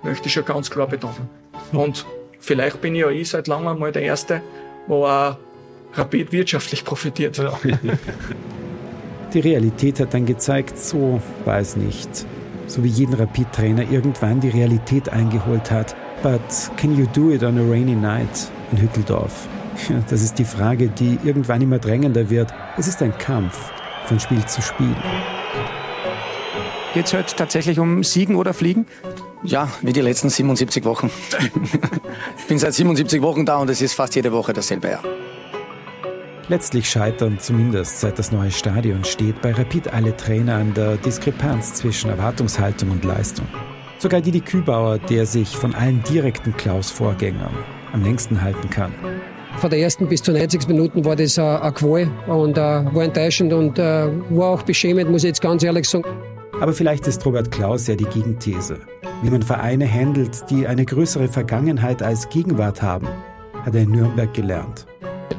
möchte ich schon ganz klar betonen. Und vielleicht bin ich ja ich seit langem mal der Erste, wo auch Rapid wirtschaftlich profitiert. [laughs] [laughs] Die Realität hat dann gezeigt, so war es nicht. So wie jeden Rapid-Trainer irgendwann die Realität eingeholt hat. But can you do it on a rainy night in Hütteldorf? Ja, das ist die Frage, die irgendwann immer drängender wird. Es ist ein Kampf von Spiel zu Spiel. Geht es heute tatsächlich um Siegen oder Fliegen? Ja, wie die letzten 77 Wochen. [laughs] ich bin seit 77 Wochen da und es ist fast jede Woche dasselbe Jahr. Letztlich scheitern, zumindest seit das neue Stadion steht, bei Rapid alle Trainer an der Diskrepanz zwischen Erwartungshaltung und Leistung. Sogar Didi Kübauer, der sich von allen direkten Klaus-Vorgängern am längsten halten kann. Von der ersten bis zur 90 Minuten war das eine Qual und war enttäuschend und war auch beschämend, muss ich jetzt ganz ehrlich sagen. Aber vielleicht ist Robert Klaus ja die Gegenthese. Wie man Vereine handelt, die eine größere Vergangenheit als Gegenwart haben, hat er in Nürnberg gelernt.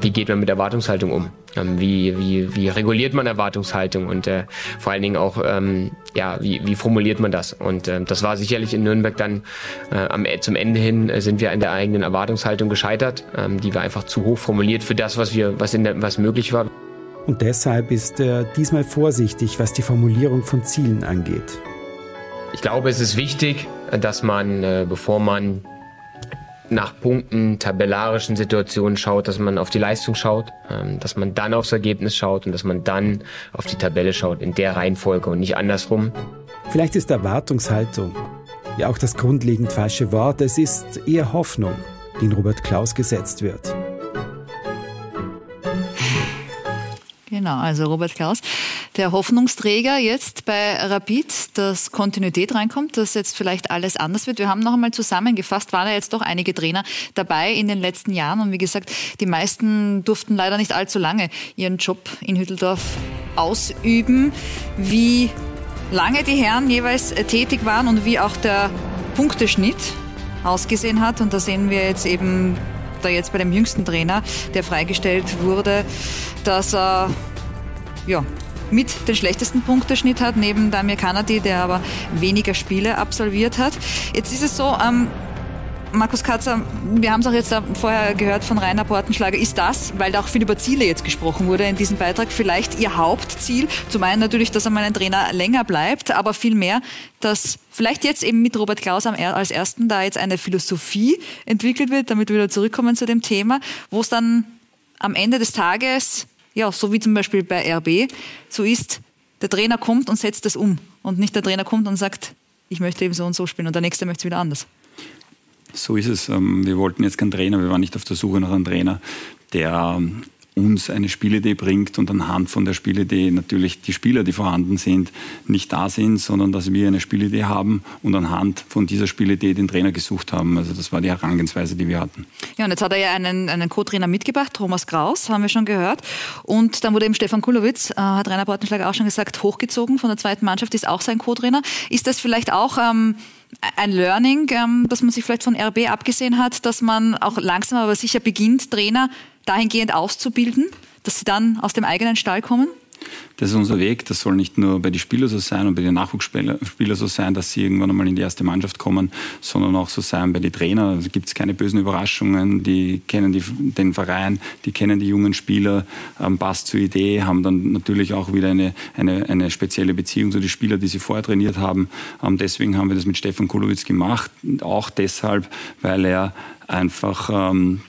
Wie geht man mit Erwartungshaltung um? Ähm, wie, wie, wie reguliert man Erwartungshaltung und äh, vor allen Dingen auch, ähm, ja, wie, wie formuliert man das? Und äh, das war sicherlich in Nürnberg dann äh, am, zum Ende hin äh, sind wir an der eigenen Erwartungshaltung gescheitert, ähm, die war einfach zu hoch formuliert für das, was wir, was in der, was möglich war. Und deshalb ist er diesmal vorsichtig, was die Formulierung von Zielen angeht. Ich glaube, es ist wichtig, dass man, äh, bevor man nach Punkten, tabellarischen Situationen schaut, dass man auf die Leistung schaut, ähm, dass man dann aufs Ergebnis schaut und dass man dann auf die Tabelle schaut, in der Reihenfolge und nicht andersrum. Vielleicht ist Erwartungshaltung ja auch das grundlegend falsche Wort. Es ist eher Hoffnung, die in Robert Klaus gesetzt wird. Genau, also Robert Klaus, der Hoffnungsträger jetzt bei Rapid, dass Kontinuität reinkommt, dass jetzt vielleicht alles anders wird. Wir haben noch einmal zusammengefasst, waren ja jetzt doch einige Trainer dabei in den letzten Jahren und wie gesagt, die meisten durften leider nicht allzu lange ihren Job in Hütteldorf ausüben. Wie lange die Herren jeweils tätig waren und wie auch der Punkteschnitt ausgesehen hat und da sehen wir jetzt eben da jetzt bei dem jüngsten Trainer, der freigestellt wurde, dass er ja, mit den schlechtesten Punkteschnitt hat, neben Damir Kanadi, der aber weniger Spiele absolviert hat. Jetzt ist es so, ähm, Markus Katzer, wir haben es auch jetzt vorher gehört von Rainer Portenschlager, ist das, weil da auch viel über Ziele jetzt gesprochen wurde in diesem Beitrag, vielleicht Ihr Hauptziel? Zum einen natürlich, dass einmal ein Trainer länger bleibt, aber vielmehr, dass vielleicht jetzt eben mit Robert Klaus als Ersten da jetzt eine Philosophie entwickelt wird, damit wir wieder zurückkommen zu dem Thema, wo es dann am Ende des Tages ja, so wie zum Beispiel bei RB, so ist, der Trainer kommt und setzt das um und nicht der Trainer kommt und sagt, ich möchte eben so und so spielen und der nächste möchte es wieder anders. So ist es. Ähm, wir wollten jetzt keinen Trainer, wir waren nicht auf der Suche nach einem Trainer, der uns eine Spielidee bringt und anhand von der Spielidee natürlich die Spieler, die vorhanden sind, nicht da sind, sondern dass wir eine Spielidee haben und anhand von dieser Spielidee den Trainer gesucht haben. Also das war die Herangehensweise, die wir hatten. Ja, und jetzt hat er ja einen, einen Co-Trainer mitgebracht, Thomas Kraus, haben wir schon gehört. Und dann wurde eben Stefan Kulowitz, äh, hat Rainer Bortenschlager auch schon gesagt, hochgezogen von der zweiten Mannschaft, ist auch sein Co-Trainer. Ist das vielleicht auch... Ähm, ein Learning, ähm, dass man sich vielleicht von RB abgesehen hat, dass man auch langsam aber sicher beginnt, Trainer dahingehend auszubilden, dass sie dann aus dem eigenen Stall kommen? Das ist unser Weg. Das soll nicht nur bei den Spielern so sein und bei den Nachwuchsspielern so sein, dass sie irgendwann einmal in die erste Mannschaft kommen, sondern auch so sein bei den Trainern. Da gibt es keine bösen Überraschungen. Die kennen die, den Verein, die kennen die jungen Spieler, ähm, passt zur Idee, haben dann natürlich auch wieder eine, eine, eine spezielle Beziehung zu den Spielern, die sie vorher trainiert haben. Ähm, deswegen haben wir das mit Stefan Kulowitz gemacht. Auch deshalb, weil er einfach ähm,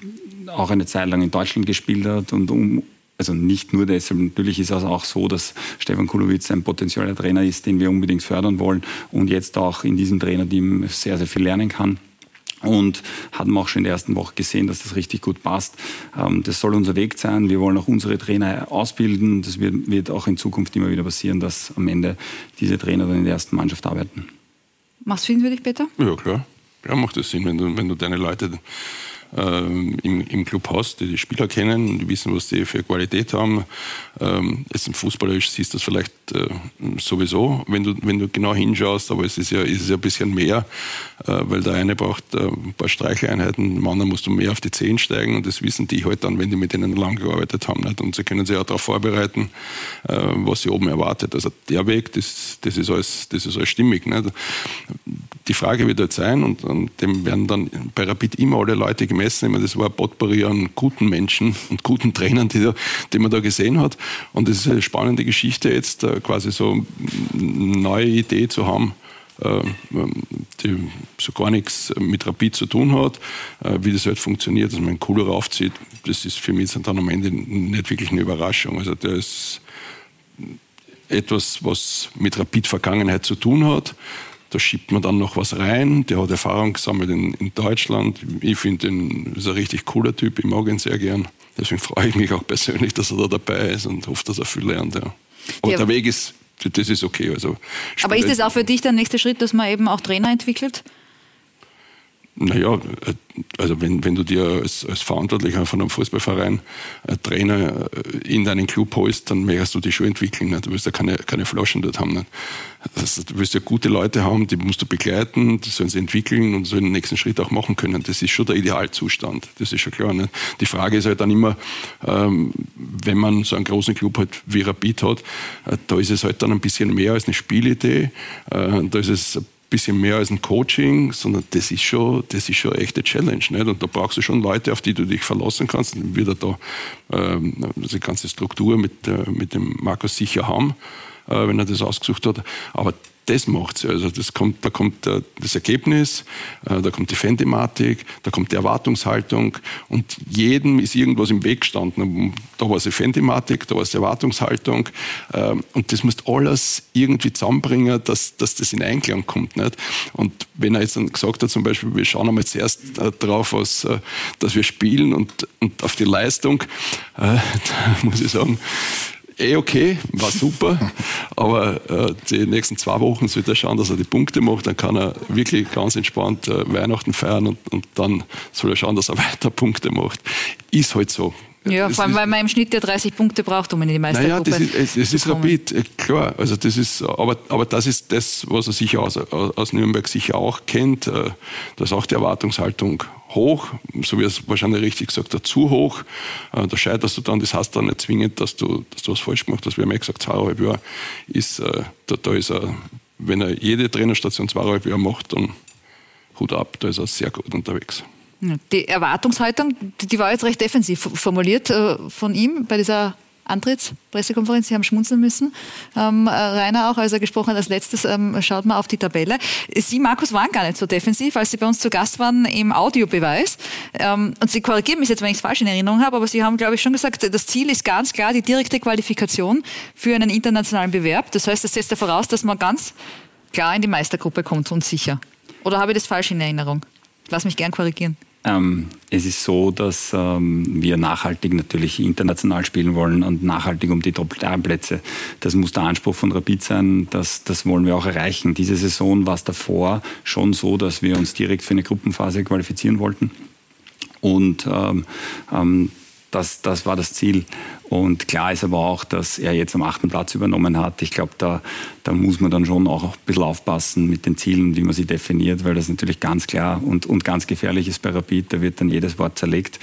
auch eine Zeit lang in Deutschland gespielt hat und um, also nicht nur deshalb, natürlich ist es auch so, dass Stefan Kulowitz ein potenzieller Trainer ist, den wir unbedingt fördern wollen und jetzt auch in diesem Trainerteam sehr, sehr viel lernen kann. Und hatten wir auch schon in der ersten Woche gesehen, dass das richtig gut passt. Ähm, das soll unser Weg sein. Wir wollen auch unsere Trainer ausbilden. Das wird, auch in Zukunft immer wieder passieren, dass am Ende diese Trainer dann in der ersten Mannschaft arbeiten. Macht es Sinn für dich, Peter? Ja, klar. Ja, macht das Sinn, wenn du, wenn du deine Leute ähm, im, im Club hast, die die Spieler kennen, die wissen, was die für Qualität haben. Ähm, jetzt im Fußballerisch siehst du das vielleicht äh, sowieso, wenn du, wenn du genau hinschaust, aber es ist ja, ist ja ein bisschen mehr, äh, weil der eine braucht äh, ein paar Streicheleinheiten, im anderen musst du mehr auf die Zehen steigen und das wissen die halt dann, wenn die mit denen lang gearbeitet haben. Nicht? Und sie können sich auch darauf vorbereiten, äh, was sie oben erwartet. Also der Weg, das, das, ist, alles, das ist alles stimmig. Nicht? Die Frage wird halt sein, und, und dem werden dann bei Rapid immer alle Leute gemessen. Ich meine, das war ein Potpourri an guten Menschen und guten Trainern, die, die man da gesehen hat. Und das ist eine spannende Geschichte jetzt, äh, quasi so eine neue Idee zu haben, äh, die so gar nichts mit Rapid zu tun hat, äh, wie das halt funktioniert, dass man einen Cooler raufzieht, das ist für mich dann am Ende nicht wirklich eine Überraschung. Also der ist etwas, was mit Rapid-Vergangenheit zu tun hat. Da schiebt man dann noch was rein. Der hat Erfahrung gesammelt in, in Deutschland. Ich finde ihn ist ein richtig cooler Typ. Ich mag ihn sehr gern. Deswegen freue ich mich auch persönlich, dass er da dabei ist und hoffe, dass er viel lernt. Ja. Aber ja. der Weg ist, das ist okay. Also, Aber ist das auch für dich der nächste Schritt, dass man eben auch Trainer entwickelt? Naja, äh, also wenn, wenn du dir als, als Verantwortlicher von einem Fußballverein einen Trainer äh, in deinen Club holst, dann möchtest du dich schon entwickeln. Nicht? Du willst ja keine, keine Flaschen dort haben. Nicht? Also, du willst ja gute Leute haben, die musst du begleiten, die sollen sie entwickeln und sollen den nächsten Schritt auch machen können. Das ist schon der Idealzustand. Das ist schon klar. Nicht? Die Frage ist halt dann immer, ähm, wenn man so einen großen Club halt wie Rapid hat, äh, da ist es halt dann ein bisschen mehr als eine Spielidee. da ist es bisschen mehr als ein Coaching, sondern das ist schon, das ist schon eine echte Challenge. Nicht? Und da brauchst du schon Leute, auf die du dich verlassen kannst. Wieder da ähm, die ganze Struktur mit, äh, mit dem Markus sicher haben, äh, wenn er das ausgesucht hat. Aber das macht es. Also das kommt, da kommt äh, das Ergebnis, äh, da kommt die Fan-Thematik, da kommt die Erwartungshaltung und jedem ist irgendwas im Weg gestanden. Da war es die Fan-Thematik, da war es die Erwartungshaltung ähm, und das muss alles irgendwie zusammenbringen, dass, dass das in Einklang kommt. Nicht? Und wenn er jetzt dann gesagt hat, zum Beispiel, wir schauen einmal zuerst äh, drauf, was, dass wir spielen und, und auf die Leistung, [laughs] da muss ich sagen, eh okay, war super, [laughs] aber äh, die nächsten zwei Wochen sollte er schauen, dass er die Punkte macht, dann kann er wirklich ganz entspannt äh, Weihnachten feiern und, und dann soll er schauen, dass er [laughs] weiter Punkte macht. Ist halt so. Ja, vor allem, weil man im Schnitt ja 30 Punkte braucht, um in die Meistergruppe naja, das ist, es, ist rapid, äh, klar. Also das ist, aber, aber das ist das, was er sicher aus, aus Nürnberg sicher auch kennt. Äh, da ist auch die Erwartungshaltung hoch, so wie er es wahrscheinlich richtig gesagt hat, zu hoch. Äh, da scheiterst du dann, das heißt dann nicht zwingend, dass du, dass du was falsch gemacht hast. Wir haben ja gesagt, zweieinhalb Jahre ist, äh, da, da ist er, wenn er jede Trainerstation zweieinhalb Jahre macht, dann Hut ab, da ist er sehr gut unterwegs. Die Erwartungshaltung, die war jetzt recht defensiv formuliert äh, von ihm bei dieser Antrittspressekonferenz. Sie haben schmunzeln müssen. Ähm, Rainer auch, als er gesprochen hat, als letztes ähm, schaut mal auf die Tabelle. Sie, Markus, waren gar nicht so defensiv, als Sie bei uns zu Gast waren im Audiobeweis. Ähm, und Sie korrigieren mich jetzt, wenn ich es falsch in Erinnerung habe, aber Sie haben, glaube ich, schon gesagt, das Ziel ist ganz klar die direkte Qualifikation für einen internationalen Bewerb. Das heißt, das setzt ja voraus, dass man ganz klar in die Meistergruppe kommt und sicher. Oder habe ich das falsch in Erinnerung? Lass mich gern korrigieren. Ähm, es ist so, dass ähm, wir nachhaltig natürlich international spielen wollen und nachhaltig um die Top-3-Plätze. Das muss der Anspruch von Rapid sein, das, das wollen wir auch erreichen. Diese Saison war es davor schon so, dass wir uns direkt für eine Gruppenphase qualifizieren wollten. Und ähm, ähm das, das war das Ziel. Und klar ist aber auch, dass er jetzt am achten Platz übernommen hat. Ich glaube, da, da muss man dann schon auch ein bisschen aufpassen mit den Zielen, wie man sie definiert, weil das natürlich ganz klar und, und ganz gefährlich ist bei Rapid. Da wird dann jedes Wort zerlegt.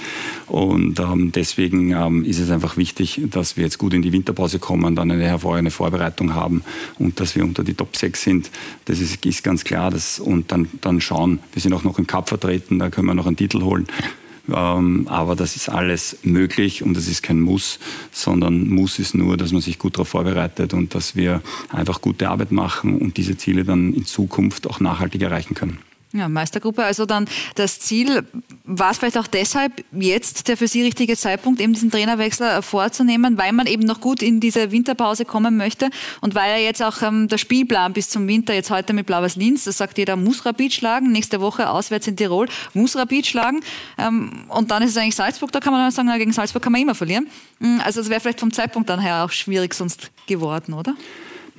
Und ähm, deswegen ähm, ist es einfach wichtig, dass wir jetzt gut in die Winterpause kommen, dann eine hervorragende Vorbereitung haben und dass wir unter die Top 6 sind. Das ist, ist ganz klar. Das, und dann, dann schauen, wir sind auch noch im Cup vertreten, da können wir noch einen Titel holen. Ähm, aber das ist alles möglich und das ist kein Muss, sondern Muss ist nur, dass man sich gut darauf vorbereitet und dass wir einfach gute Arbeit machen und diese Ziele dann in Zukunft auch nachhaltig erreichen können. Ja, Meistergruppe, also dann das Ziel, war es vielleicht auch deshalb jetzt der für Sie richtige Zeitpunkt, eben diesen Trainerwechsel vorzunehmen, weil man eben noch gut in diese Winterpause kommen möchte und weil ja jetzt auch ähm, der Spielplan bis zum Winter jetzt heute mit Blauers Linz, das sagt jeder, muss Rapid schlagen, nächste Woche auswärts in Tirol, muss Rapid schlagen ähm, und dann ist es eigentlich Salzburg, da kann man dann sagen, na, gegen Salzburg kann man immer verlieren. Mm, also es wäre vielleicht vom Zeitpunkt dann her auch schwierig sonst geworden, oder?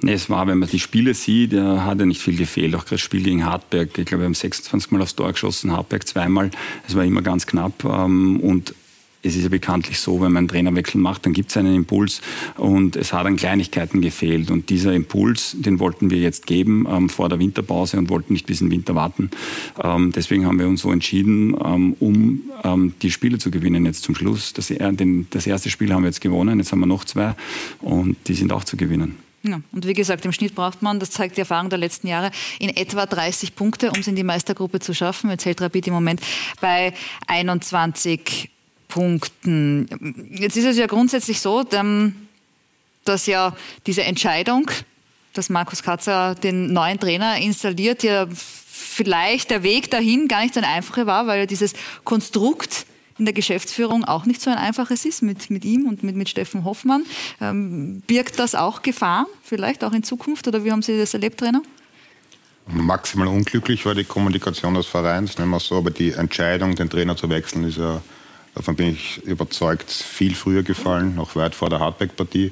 Es war, wenn man die Spiele sieht, er hat ja nicht viel gefehlt. Auch das Spiel gegen Hartberg. Ich glaube, wir haben 26 Mal aufs Tor geschossen, Hartberg zweimal. Es war immer ganz knapp. Ähm, und es ist ja bekanntlich so, wenn man einen Trainerwechsel macht, dann gibt es einen Impuls und es hat an Kleinigkeiten gefehlt. Und dieser Impuls, den wollten wir jetzt geben ähm, vor der Winterpause und wollten nicht bis in den Winter warten. Ähm, deswegen haben wir uns so entschieden, ähm, um ähm, die Spiele zu gewinnen jetzt zum Schluss. Das, den, das erste Spiel haben wir jetzt gewonnen, jetzt haben wir noch zwei und die sind auch zu gewinnen. Ja, und wie gesagt, im Schnitt braucht man, das zeigt die Erfahrung der letzten Jahre, in etwa 30 Punkte, um es in die Meistergruppe zu schaffen. Jetzt hält Rapid im Moment bei 21 Punkten. Jetzt ist es ja grundsätzlich so, dass ja diese Entscheidung, dass Markus Katzer den neuen Trainer installiert, ja vielleicht der Weg dahin gar nicht so ein einfacher war, weil ja dieses Konstrukt in der Geschäftsführung auch nicht so ein einfaches ist mit, mit ihm und mit, mit Steffen Hoffmann. Ähm, birgt das auch Gefahren, vielleicht auch in Zukunft? Oder wie haben Sie das erlebt, Trainer? Maximal unglücklich war die Kommunikation des Vereins, nehmen wir so, aber die Entscheidung, den Trainer zu wechseln, ist ja, davon bin ich überzeugt, viel früher gefallen, noch weit vor der Hardback-Partie.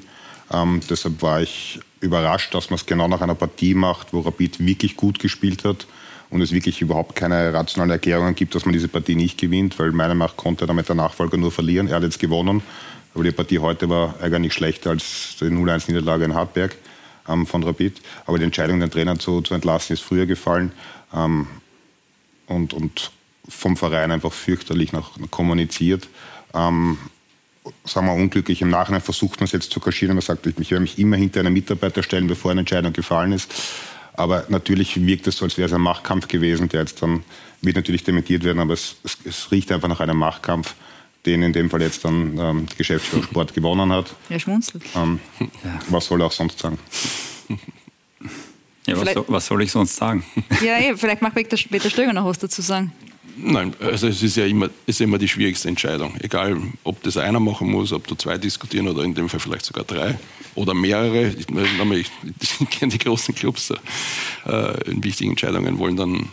Ähm, deshalb war ich überrascht, dass man es genau nach einer Partie macht, wo Rapid wirklich gut gespielt hat und es wirklich überhaupt keine rationalen Erklärungen gibt, dass man diese Partie nicht gewinnt, weil meiner Meinung nach konnte damit der Nachfolger nur verlieren. Er hat jetzt gewonnen, aber die Partie heute war eigentlich schlechter als die 0-1-Niederlage in Hartberg ähm, von Rapid. Aber die Entscheidung, den Trainer zu, zu entlassen, ist früher gefallen ähm, und, und vom Verein einfach fürchterlich noch kommuniziert. Ähm, sagen wir unglücklich. Im Nachhinein versucht man es jetzt zu kaschieren. Man sagt, ich werde mich immer hinter einen Mitarbeiter stellen, bevor eine Entscheidung gefallen ist. Aber natürlich wirkt es so, als wäre es ein Machtkampf gewesen, der jetzt dann wird natürlich dementiert werden, aber es, es, es riecht einfach nach einem Machtkampf, den in dem Fall jetzt dann ähm, die Geschäftsführung [laughs] Sport gewonnen hat. Er schmunzelt. Ähm, ja. Was soll er auch sonst sagen? Ja, was, so, was, soll ich sonst sagen? Ja, ey, vielleicht mag Peter, Peter Stöger noch was dazu sagen. Nein, also es ist ja immer, ist immer die schwierigste Entscheidung. Egal, ob das einer machen muss, ob du zwei diskutieren oder in dem Fall vielleicht sogar drei oder mehrere. Ich, ich, ich [laughs] kenne die großen Clubs äh, in wichtigen Entscheidungen wollen dann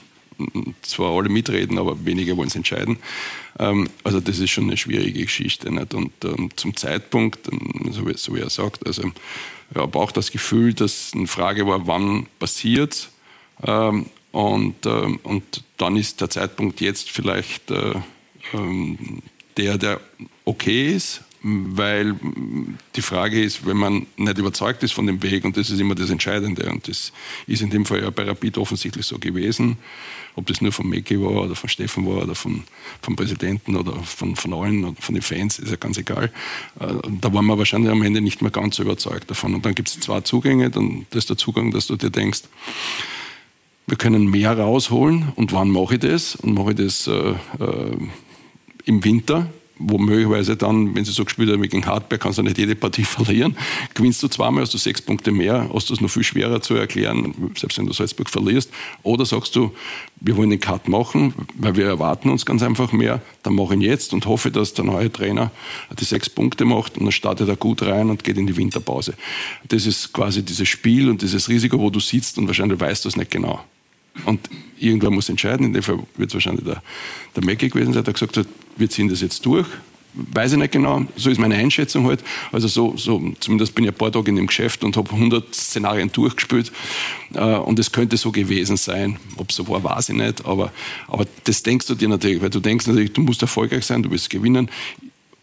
zwar alle mitreden, aber wenige wollen es entscheiden. Ähm, also das ist schon eine schwierige Geschichte. Nicht? Und ähm, zum Zeitpunkt, ähm, so wie, so wie, er sagt, also ja, aber auch das Gefühl, dass eine Frage war, wann passiert ähm, und, äh, und dann ist der Zeitpunkt jetzt vielleicht äh, äh, der, der okay ist, weil die Frage ist, wenn man nicht überzeugt ist von dem Weg, und das ist immer das Entscheidende, und das ist in dem Fall ja bei Rapid offensichtlich so gewesen, ob das nur von Meki war oder von Steffen war oder von, vom Präsidenten oder von, von allen oder von den Fans, ist ja ganz egal. Äh, da waren wir wahrscheinlich am Ende nicht mehr ganz so überzeugt davon. Und dann gibt es zwei Zugänge, dann das ist der Zugang, dass du dir denkst, wir können mehr rausholen. Und wann mache ich das? Und mache ich das äh, äh, im Winter, wo möglicherweise dann, wenn sie so gespielt haben gegen Hartberg, kannst du nicht jede Partie [laughs] verlieren. Gewinnst du zweimal, hast du sechs Punkte mehr, hast du es noch viel schwerer zu erklären, selbst wenn du Salzburg verlierst. Oder sagst du, wir wollen den Cut machen, weil wir erwarten uns ganz einfach mehr, dann mache ich ihn jetzt und hoffe, dass der neue Trainer die sechs Punkte macht und dann startet er gut rein und geht in die Winterpause. Das ist quasi dieses Spiel und dieses Risiko, wo du sitzt und wahrscheinlich weißt du es nicht genau. Und irgendwer muss entscheiden. In dem Fall wird es wahrscheinlich der, der Mecke gewesen sein, der gesagt hat, wir ziehen das jetzt durch. Weiß ich nicht genau, so ist meine Einschätzung halt. Also so, so zumindest bin ich ein paar Tage in dem Geschäft und habe 100 Szenarien durchgespielt äh, und es könnte so gewesen sein. Ob es so war, weiß ich nicht, aber, aber das denkst du dir natürlich, weil du denkst natürlich, du musst erfolgreich sein, du willst gewinnen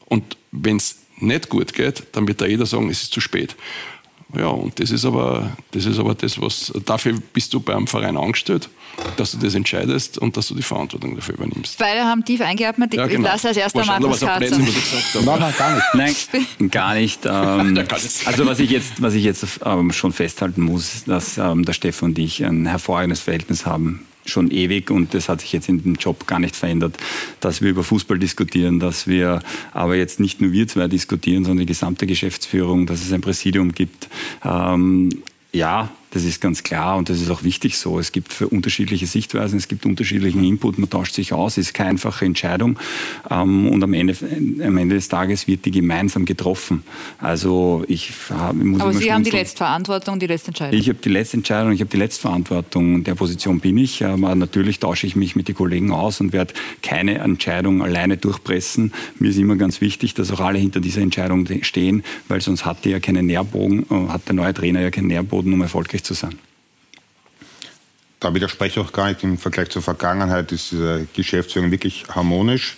und wenn es nicht gut geht, dann wird da jeder sagen, es ist zu spät. Ja, und das ist aber das, ist aber das was, dafür bist du beim Verein angestellt, dass du das entscheidest und dass du die Verantwortung dafür übernimmst. Beide haben tief eingeatmet. Ja, genau. Ich lasse als erster Markus Katzer. Nein, nein, gar nicht. Nein, gar nicht. [laughs] Ähm, also was ich jetzt, was ich jetzt ähm, schon festhalten muss, dass ähm, der Stefan und ich ein hervorragendes Verhältnis haben schon ewig und das hat sich jetzt in dem Job gar nicht verändert, dass wir über Fußball diskutieren, dass wir aber jetzt nicht nur wir zwei diskutieren, sondern die gesamte Geschäftsführung, dass es ein Präsidium gibt. Ähm, ja, Das ist ganz klar und das ist auch wichtig so. Es gibt für unterschiedliche Sichtweisen, es gibt unterschiedlichen Input, man tauscht sich aus, ist keine einfache Entscheidung ähm, und am Ende, am Ende des Tages wird die gemeinsam getroffen. Also ich, muss Aber Sie haben die Letztverantwortung, die letzte Entscheidung. Ich habe die letzte Entscheidung, ich habe die Letztverantwortung. In der Position bin ich. Aber natürlich tausche ich mich mit den Kollegen aus und werde keine Entscheidung alleine durchpressen. Mir ist immer ganz wichtig, dass auch alle hinter dieser Entscheidung stehen, weil sonst hat der ja keinen Nährboden, äh, hat der neue Trainer ja keinen Nährboden, um erfolgreich möglich zu sein. Da widerspreche ich auch gar nicht. Im Vergleich zur Vergangenheit ist diese Geschäftsführung wirklich harmonisch.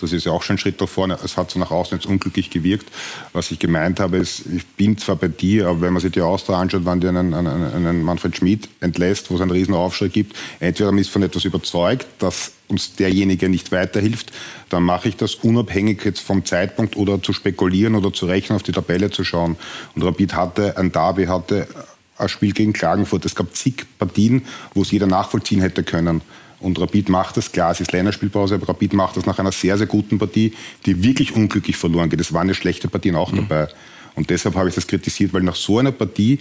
Das ist ja auch schon ein Schritt nach vorne. Es hat so nach außen jetzt unglücklich gewirkt. Was ich gemeint habe, ist, ich bin zwar bei dir, aber wenn man sich die Austria anschaut, wann die einen, einen, einen Manfred Schmidt entlässt, wo es einen riesen Aufschrei gibt, entweder man ist von etwas überzeugt, dass uns derjenige nicht weiterhilft, dann mache ich das unabhängig jetzt vom Zeitpunkt oder zu spekulieren oder zu rechnen, auf die Tabelle zu schauen. Und Rapid hatte, ein Derby hatte ein Spiel gegen Klagenfurt. Es gab zig Partien, wo es jeder nachvollziehen hätte können. Und Rapid macht das, klar, es ist Länderspielpause, aber Rapid macht das nach einer sehr, sehr guten Partie, die wirklich unglücklich verloren geht. Es waren ja schlechte Partien auch mhm. dabei. Und deshalb habe ich das kritisiert, weil nach so einer Partie,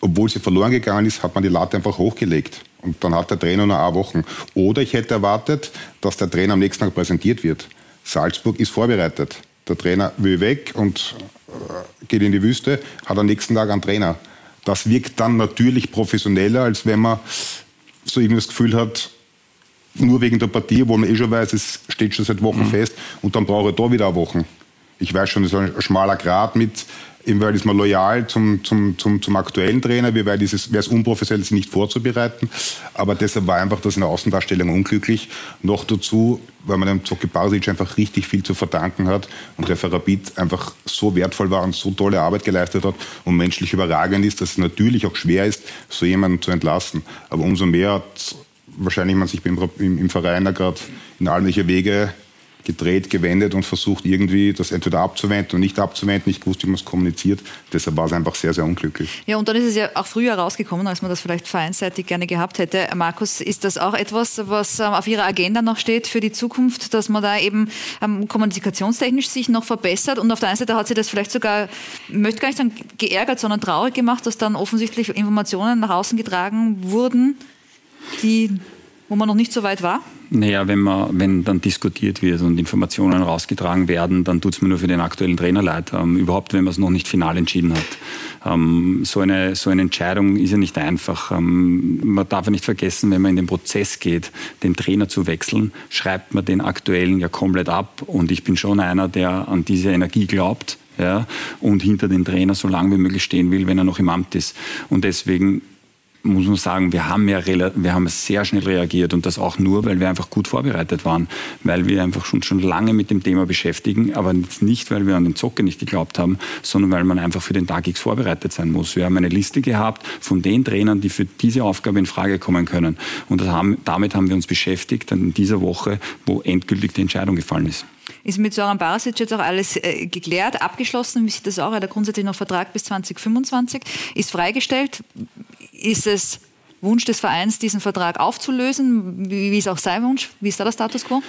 obwohl sie verloren gegangen ist, hat man die Latte einfach hochgelegt. Und dann hat der Trainer nur eine Wochen. Oder ich hätte erwartet, dass der Trainer am nächsten Tag präsentiert wird. Salzburg ist vorbereitet. Der Trainer will weg und äh, geht in die Wüste, hat am nächsten Tag einen Trainer. Das wirkt dann natürlich professioneller, als wenn man so irgendwie das Gefühl hat, nur wegen der Partie, wo man eh schon weiß, es steht schon seit Wochen mhm. fest und dann brauche ich da wieder Wochen. Ich weiß schon, das ist ein schmaler Grad mit, inwieweit ist man loyal zum, zum, zum, zum aktuellen Trainer, wie weit wäre es unprofessionell, sich nicht vorzubereiten. Aber deshalb war einfach das in der Außendarstellung unglücklich. Noch dazu, weil man dem Zocki Barsic einfach richtig viel zu verdanken hat und der für Rapid einfach so wertvoll war und so tolle Arbeit geleistet hat und menschlich überragend ist, dass es natürlich auch schwer ist, so jemanden zu entlassen. Aber umso mehr hat wahrscheinlich man sich im, im, im Verein da gerade in all Wege gedreht, gewendet und versucht irgendwie das entweder abzuwenden und nicht abzuwenden, nicht gewusst, wie man es kommuniziert. Deshalb war es einfach sehr, sehr unglücklich. Ja, und dann ist es ja auch früher rausgekommen, als man das vielleicht vereinsseitig gerne gehabt hätte. Markus, ist das auch etwas, was ähm, auf Ihrer Agenda noch steht für die Zukunft, dass man da eben ähm, kommunikationstechnisch sich noch verbessert? Und auf der einen Seite hat sie das vielleicht sogar, ich möchte gar nicht sagen geärgert, sondern traurig gemacht, dass dann offensichtlich Informationen nach außen getragen wurden, die wo man noch nicht so weit war? Naja, wenn, man, wenn dann diskutiert wird und Informationen rausgetragen werden, dann tut es mir nur für den aktuellen Trainer leid. Ähm, überhaupt, wenn man es noch nicht final entschieden hat. Ähm, so, eine, so eine Entscheidung ist ja nicht einfach. Ähm, man darf ja nicht vergessen, wenn man in den Prozess geht, den Trainer zu wechseln, schreibt man den aktuellen ja komplett ab. Und ich bin schon einer, der an diese Energie glaubt. Ja, und hinter den Trainer so lange wie möglich stehen will, wenn er noch im Amt ist. Und deswegen muss man sagen, wir haben ja wir haben sehr schnell reagiert und das auch nur, weil wir einfach gut vorbereitet waren, weil wir einfach schon, schon lange mit dem Thema beschäftigen, aber nicht, weil wir an den Zocke nicht geglaubt haben, sondern weil man einfach für den Tag X vorbereitet sein muss. Wir haben eine Liste gehabt von den Trainern, die für diese Aufgabe in Frage kommen können und haben, damit haben wir uns beschäftigt in dieser Woche, wo endgültig die Entscheidung gefallen ist. Ist mit Soran Barasic jetzt auch alles äh, geklärt, abgeschlossen? Wie sieht das auch? Er hat grundsätzlich noch Vertrag bis 2025, ist freigestellt. Ist es Wunsch des Vereins, diesen Vertrag aufzulösen? Wie, wie ist auch sein Wunsch? Wie ist da der Status quo?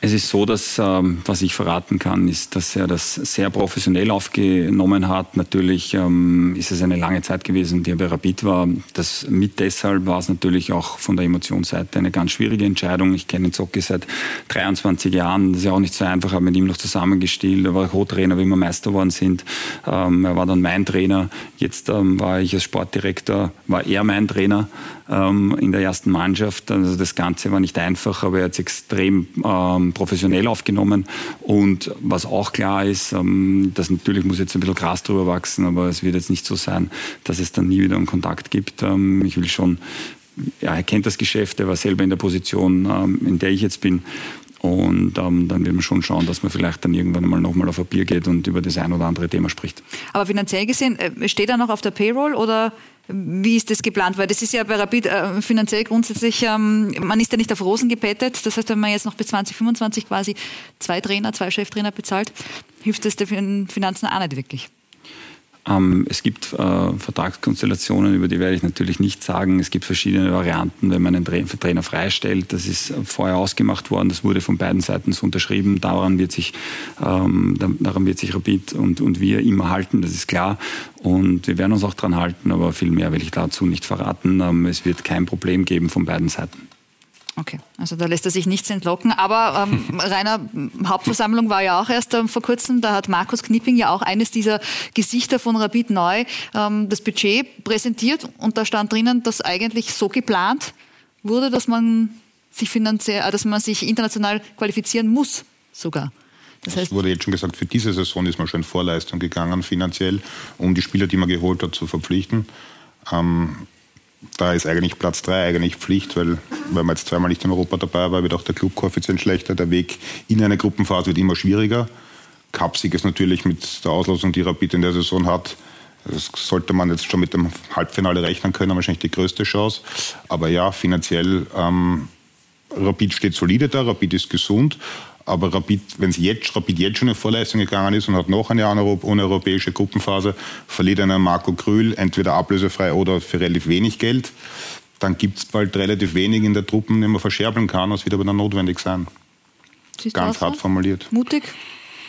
Es ist so, dass, ähm, was ich verraten kann, ist, dass er das sehr professionell aufgenommen hat. Natürlich ähm, ist es eine lange Zeit gewesen, die er bei Rapid war. Das, mit deshalb war es natürlich auch von der Emotionsseite eine ganz schwierige Entscheidung. Ich kenne Zocki seit 23 Jahren. Das ist ja auch nicht so einfach. Ich habe mit ihm noch zusammengespielt. Er war Co-Trainer, wie wir Meister geworden sind. Ähm, er war dann mein Trainer. Jetzt ähm, war ich als Sportdirektor, war er mein Trainer ähm, in der ersten Mannschaft. Also das Ganze war nicht einfach, aber er hat es extrem ähm, professionell aufgenommen. Und was auch klar ist, ähm, dass natürlich muss jetzt ein bisschen Gras drüber wachsen, aber es wird jetzt nicht so sein, dass es dann nie wieder einen Kontakt gibt. Ähm, ich will schon ja, er kennt das Geschäft, er war selber in der Position, ähm, in der ich jetzt bin. Und ähm, dann wird man schon schauen, dass man vielleicht dann irgendwann mal nochmal auf Bier geht und über das ein oder andere Thema spricht. Aber finanziell gesehen, äh, steht er noch auf der Payroll oder wie ist das geplant? Weil das ist ja bei Rapid äh, finanziell grundsätzlich, ähm, man ist ja nicht auf Rosen gebettet. Das heißt, wenn man jetzt noch bis 2025 quasi zwei Trainer, zwei Cheftrainer bezahlt, hilft das den Finanzen auch nicht wirklich. Ähm, es gibt äh, Vertragskonstellationen, über die werde ich natürlich nicht sagen. Es gibt verschiedene Varianten, wenn man einen Trainer freistellt. Das ist vorher ausgemacht worden. Das wurde von beiden Seiten so unterschrieben. Daran wird sich, ähm, daran wird sich Rapid und, und wir immer halten. Das ist klar. Und wir werden uns auch daran halten. Aber viel mehr will ich dazu nicht verraten. Ähm, es wird kein Problem geben von beiden Seiten. Okay, also da lässt er sich nichts entlocken. Aber ähm, [laughs] Rainer, Hauptversammlung war ja auch erst ähm, vor kurzem. Da hat Markus Knipping ja auch eines dieser Gesichter von Rapid neu ähm, das Budget präsentiert. Und da stand drinnen, dass eigentlich so geplant wurde, dass man sich finanziell, äh, dass man sich international qualifizieren muss sogar. Das heißt, es wurde jetzt schon gesagt, für diese Saison ist man schon in Vorleistung gegangen finanziell, um die Spieler, die man geholt hat, zu verpflichten. Ähm, da ist eigentlich Platz 3 eigentlich Pflicht, weil, weil man jetzt zweimal nicht in Europa dabei war, wird auch der Clubkoeffizient schlechter. Der Weg in eine Gruppenphase wird immer schwieriger. Kapsig ist natürlich mit der Auslosung, die Rapid in der Saison hat, das sollte man jetzt schon mit dem Halbfinale rechnen können, wahrscheinlich die größte Chance. Aber ja, finanziell, ähm, Rapid steht solide da, Rapid ist gesund aber Rapid, wenn es jetzt, Rapid jetzt schon in Vorleistung gegangen ist und hat noch eine uneuropäische Gruppenphase, verliert einer Marco Krühl entweder ablösefrei oder für relativ wenig Geld, dann gibt es bald relativ wenig in der Truppen, die man verscherbeln kann. Das wird aber dann notwendig sein. Siehst Ganz hart formuliert. Mutig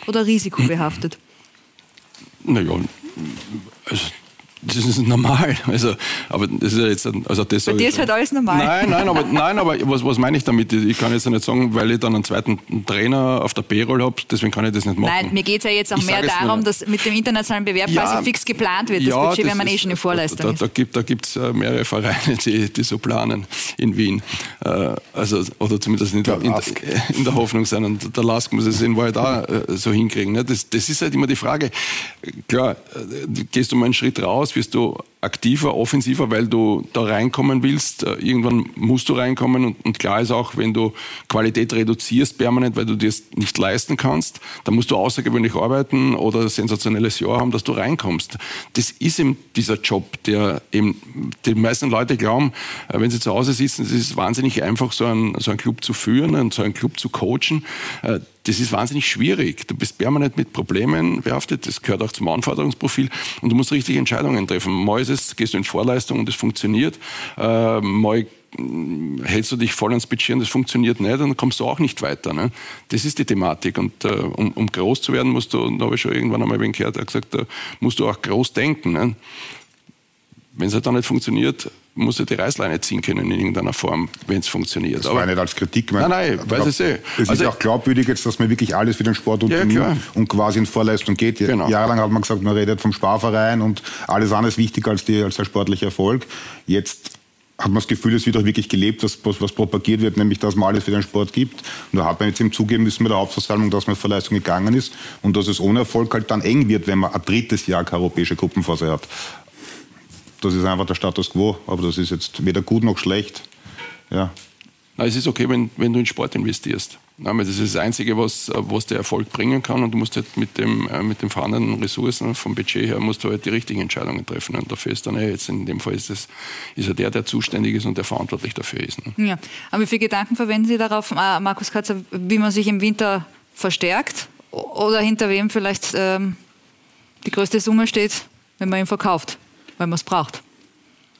oder risikobehaftet? Naja, also das ist normal. Also, aber das ist ja jetzt, also das Bei dir ist halt alles normal. Nein, nein, aber, nein, aber was, was meine ich damit? Ich kann jetzt nicht sagen, weil ich dann einen zweiten Trainer auf der Payroll habe, deswegen kann ich das nicht machen. Nein, mir geht es ja jetzt auch ich mehr darum, dass mit dem internationalen Bewerb ja, quasi fix geplant wird. Das ja, Budget, wenn man eh schon in Vorleistung da, da, da gibt es äh, mehrere Vereine, die, die so planen in Wien. Äh, also, oder zumindest in der, in, in der Hoffnung sein. Und der Lask muss es in Wahrheit auch äh, so hinkriegen. Ne? Das, das ist halt immer die Frage. Klar, gehst du mal einen Schritt raus, aus, wirst du aktiver, offensiver, weil du da reinkommen willst. Äh, irgendwann musst du reinkommen und, und, klar ist auch, wenn du Qualität reduzierst permanent, weil du dir es nicht leisten kannst, dann musst du außergewöhnlich arbeiten oder ein sensationelles Jahr haben, dass du reinkommst. Das ist eben dieser Job, der eben die meisten Leute glauben, äh, wenn sie zu Hause sitzen, es ist wahnsinnig einfach, so einen, so einen Club zu führen und so einen Club zu coachen äh, das ist wahnsinnig schwierig. Du bist permanent mit Problemen behaftet. Das gehört auch zum Anforderungsprofil. Und du musst richtige Entscheidungen treffen. Mal ist es, gehst du in Vorleistung und das funktioniert. Äh, mal hältst du dich voll ans Budget und das funktioniert nicht, dann kommst du auch nicht weiter. Ne? Das ist die Thematik. Und äh, um, um, groß zu werden, musst du, und da habe ich schon irgendwann einmal gehört, er gesagt, da musst du auch groß denken. Ne? Wenn es halt dann nicht funktioniert, muss er die Reißleine ziehen können in irgendeiner Form, wenn es funktioniert. Das war nicht als Kritik. Nein, nein, weiß ich eh. Es also, ist auch glaubwürdig jetzt, dass man wirklich alles für den Sport unternimmt ja, und quasi in Vorleistung geht. Genau. Jahrelang hat man gesagt, man redet vom Sparverein und alles andere ist wichtiger als, die, als der sportliche Erfolg. Jetzt hat man das Gefühl, es wird auch wirklich gelebt, was, was propagiert wird, nämlich dass man alles für den Sport gibt. Und da hat man jetzt eben zugeben müssen mit der Hauptversammlung, dass man für Leistung gegangen ist und dass es ohne Erfolg halt dann eng wird, wenn man ein drittes Jahr keine europäische Gruppenphase hat. Das ist einfach der Status quo, aber das ist jetzt weder gut noch schlecht. Ja. Na, es ist okay, wenn, wenn du in Sport investierst. das ist das Einzige, was, was der Erfolg bringen kann. Und du musst halt mit, dem, äh, mit den vorhandenen Ressourcen vom Budget her musst du halt die richtigen Entscheidungen treffen. Und dafür ist dann eh jetzt in dem Fall ist, es, ist er der, der zuständig ist und der verantwortlich dafür ist. Ne? Ja. Aber wie viele Gedanken verwenden Sie darauf, äh, Markus Katzer, wie man sich im Winter verstärkt? Oder hinter wem vielleicht ähm, die größte Summe steht, wenn man ihn verkauft? Weil man es braucht.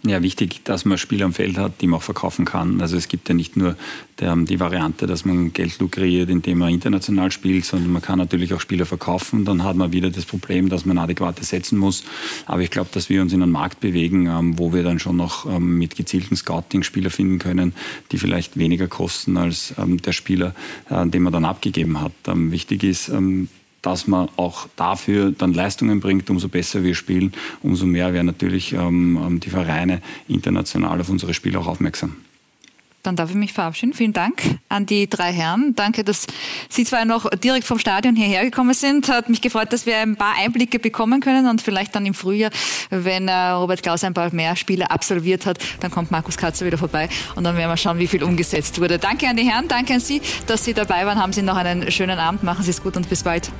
Ja, wichtig, dass man Spieler am Feld hat, die man auch verkaufen kann. Also es gibt ja nicht nur die Variante, dass man Geld lukriert, indem man international spielt, sondern man kann natürlich auch Spieler verkaufen. Dann hat man wieder das Problem, dass man adäquate setzen muss. Aber ich glaube, dass wir uns in einen Markt bewegen, ähm, wo wir dann schon noch ähm, mit gezielten Scouting Spieler finden können, die vielleicht weniger kosten als ähm, der Spieler, äh, den man dann abgegeben hat. Wichtig ist, dass man auch dafür dann Leistungen bringt, umso besser wir spielen, umso mehr werden natürlich ähm, ähm, die Vereine international auf unsere Spiele auch aufmerksam. Dann darf ich mich verabschieden. Vielen Dank an die drei Herren. Danke, dass Sie zwei noch direkt vom Stadion hierher gekommen sind. Hat mich gefreut, dass wir ein paar Einblicke bekommen können und vielleicht dann im Frühjahr, wenn äh, Robert Klaus ein paar mehr Spiele absolviert hat, dann kommt Markus Katzer wieder vorbei und dann werden wir schauen, wie viel umgesetzt wurde. Danke an die Herren, danke an Sie, dass Sie dabei waren. Haben Sie noch einen schönen Abend. Machen Sie es gut und bis bald.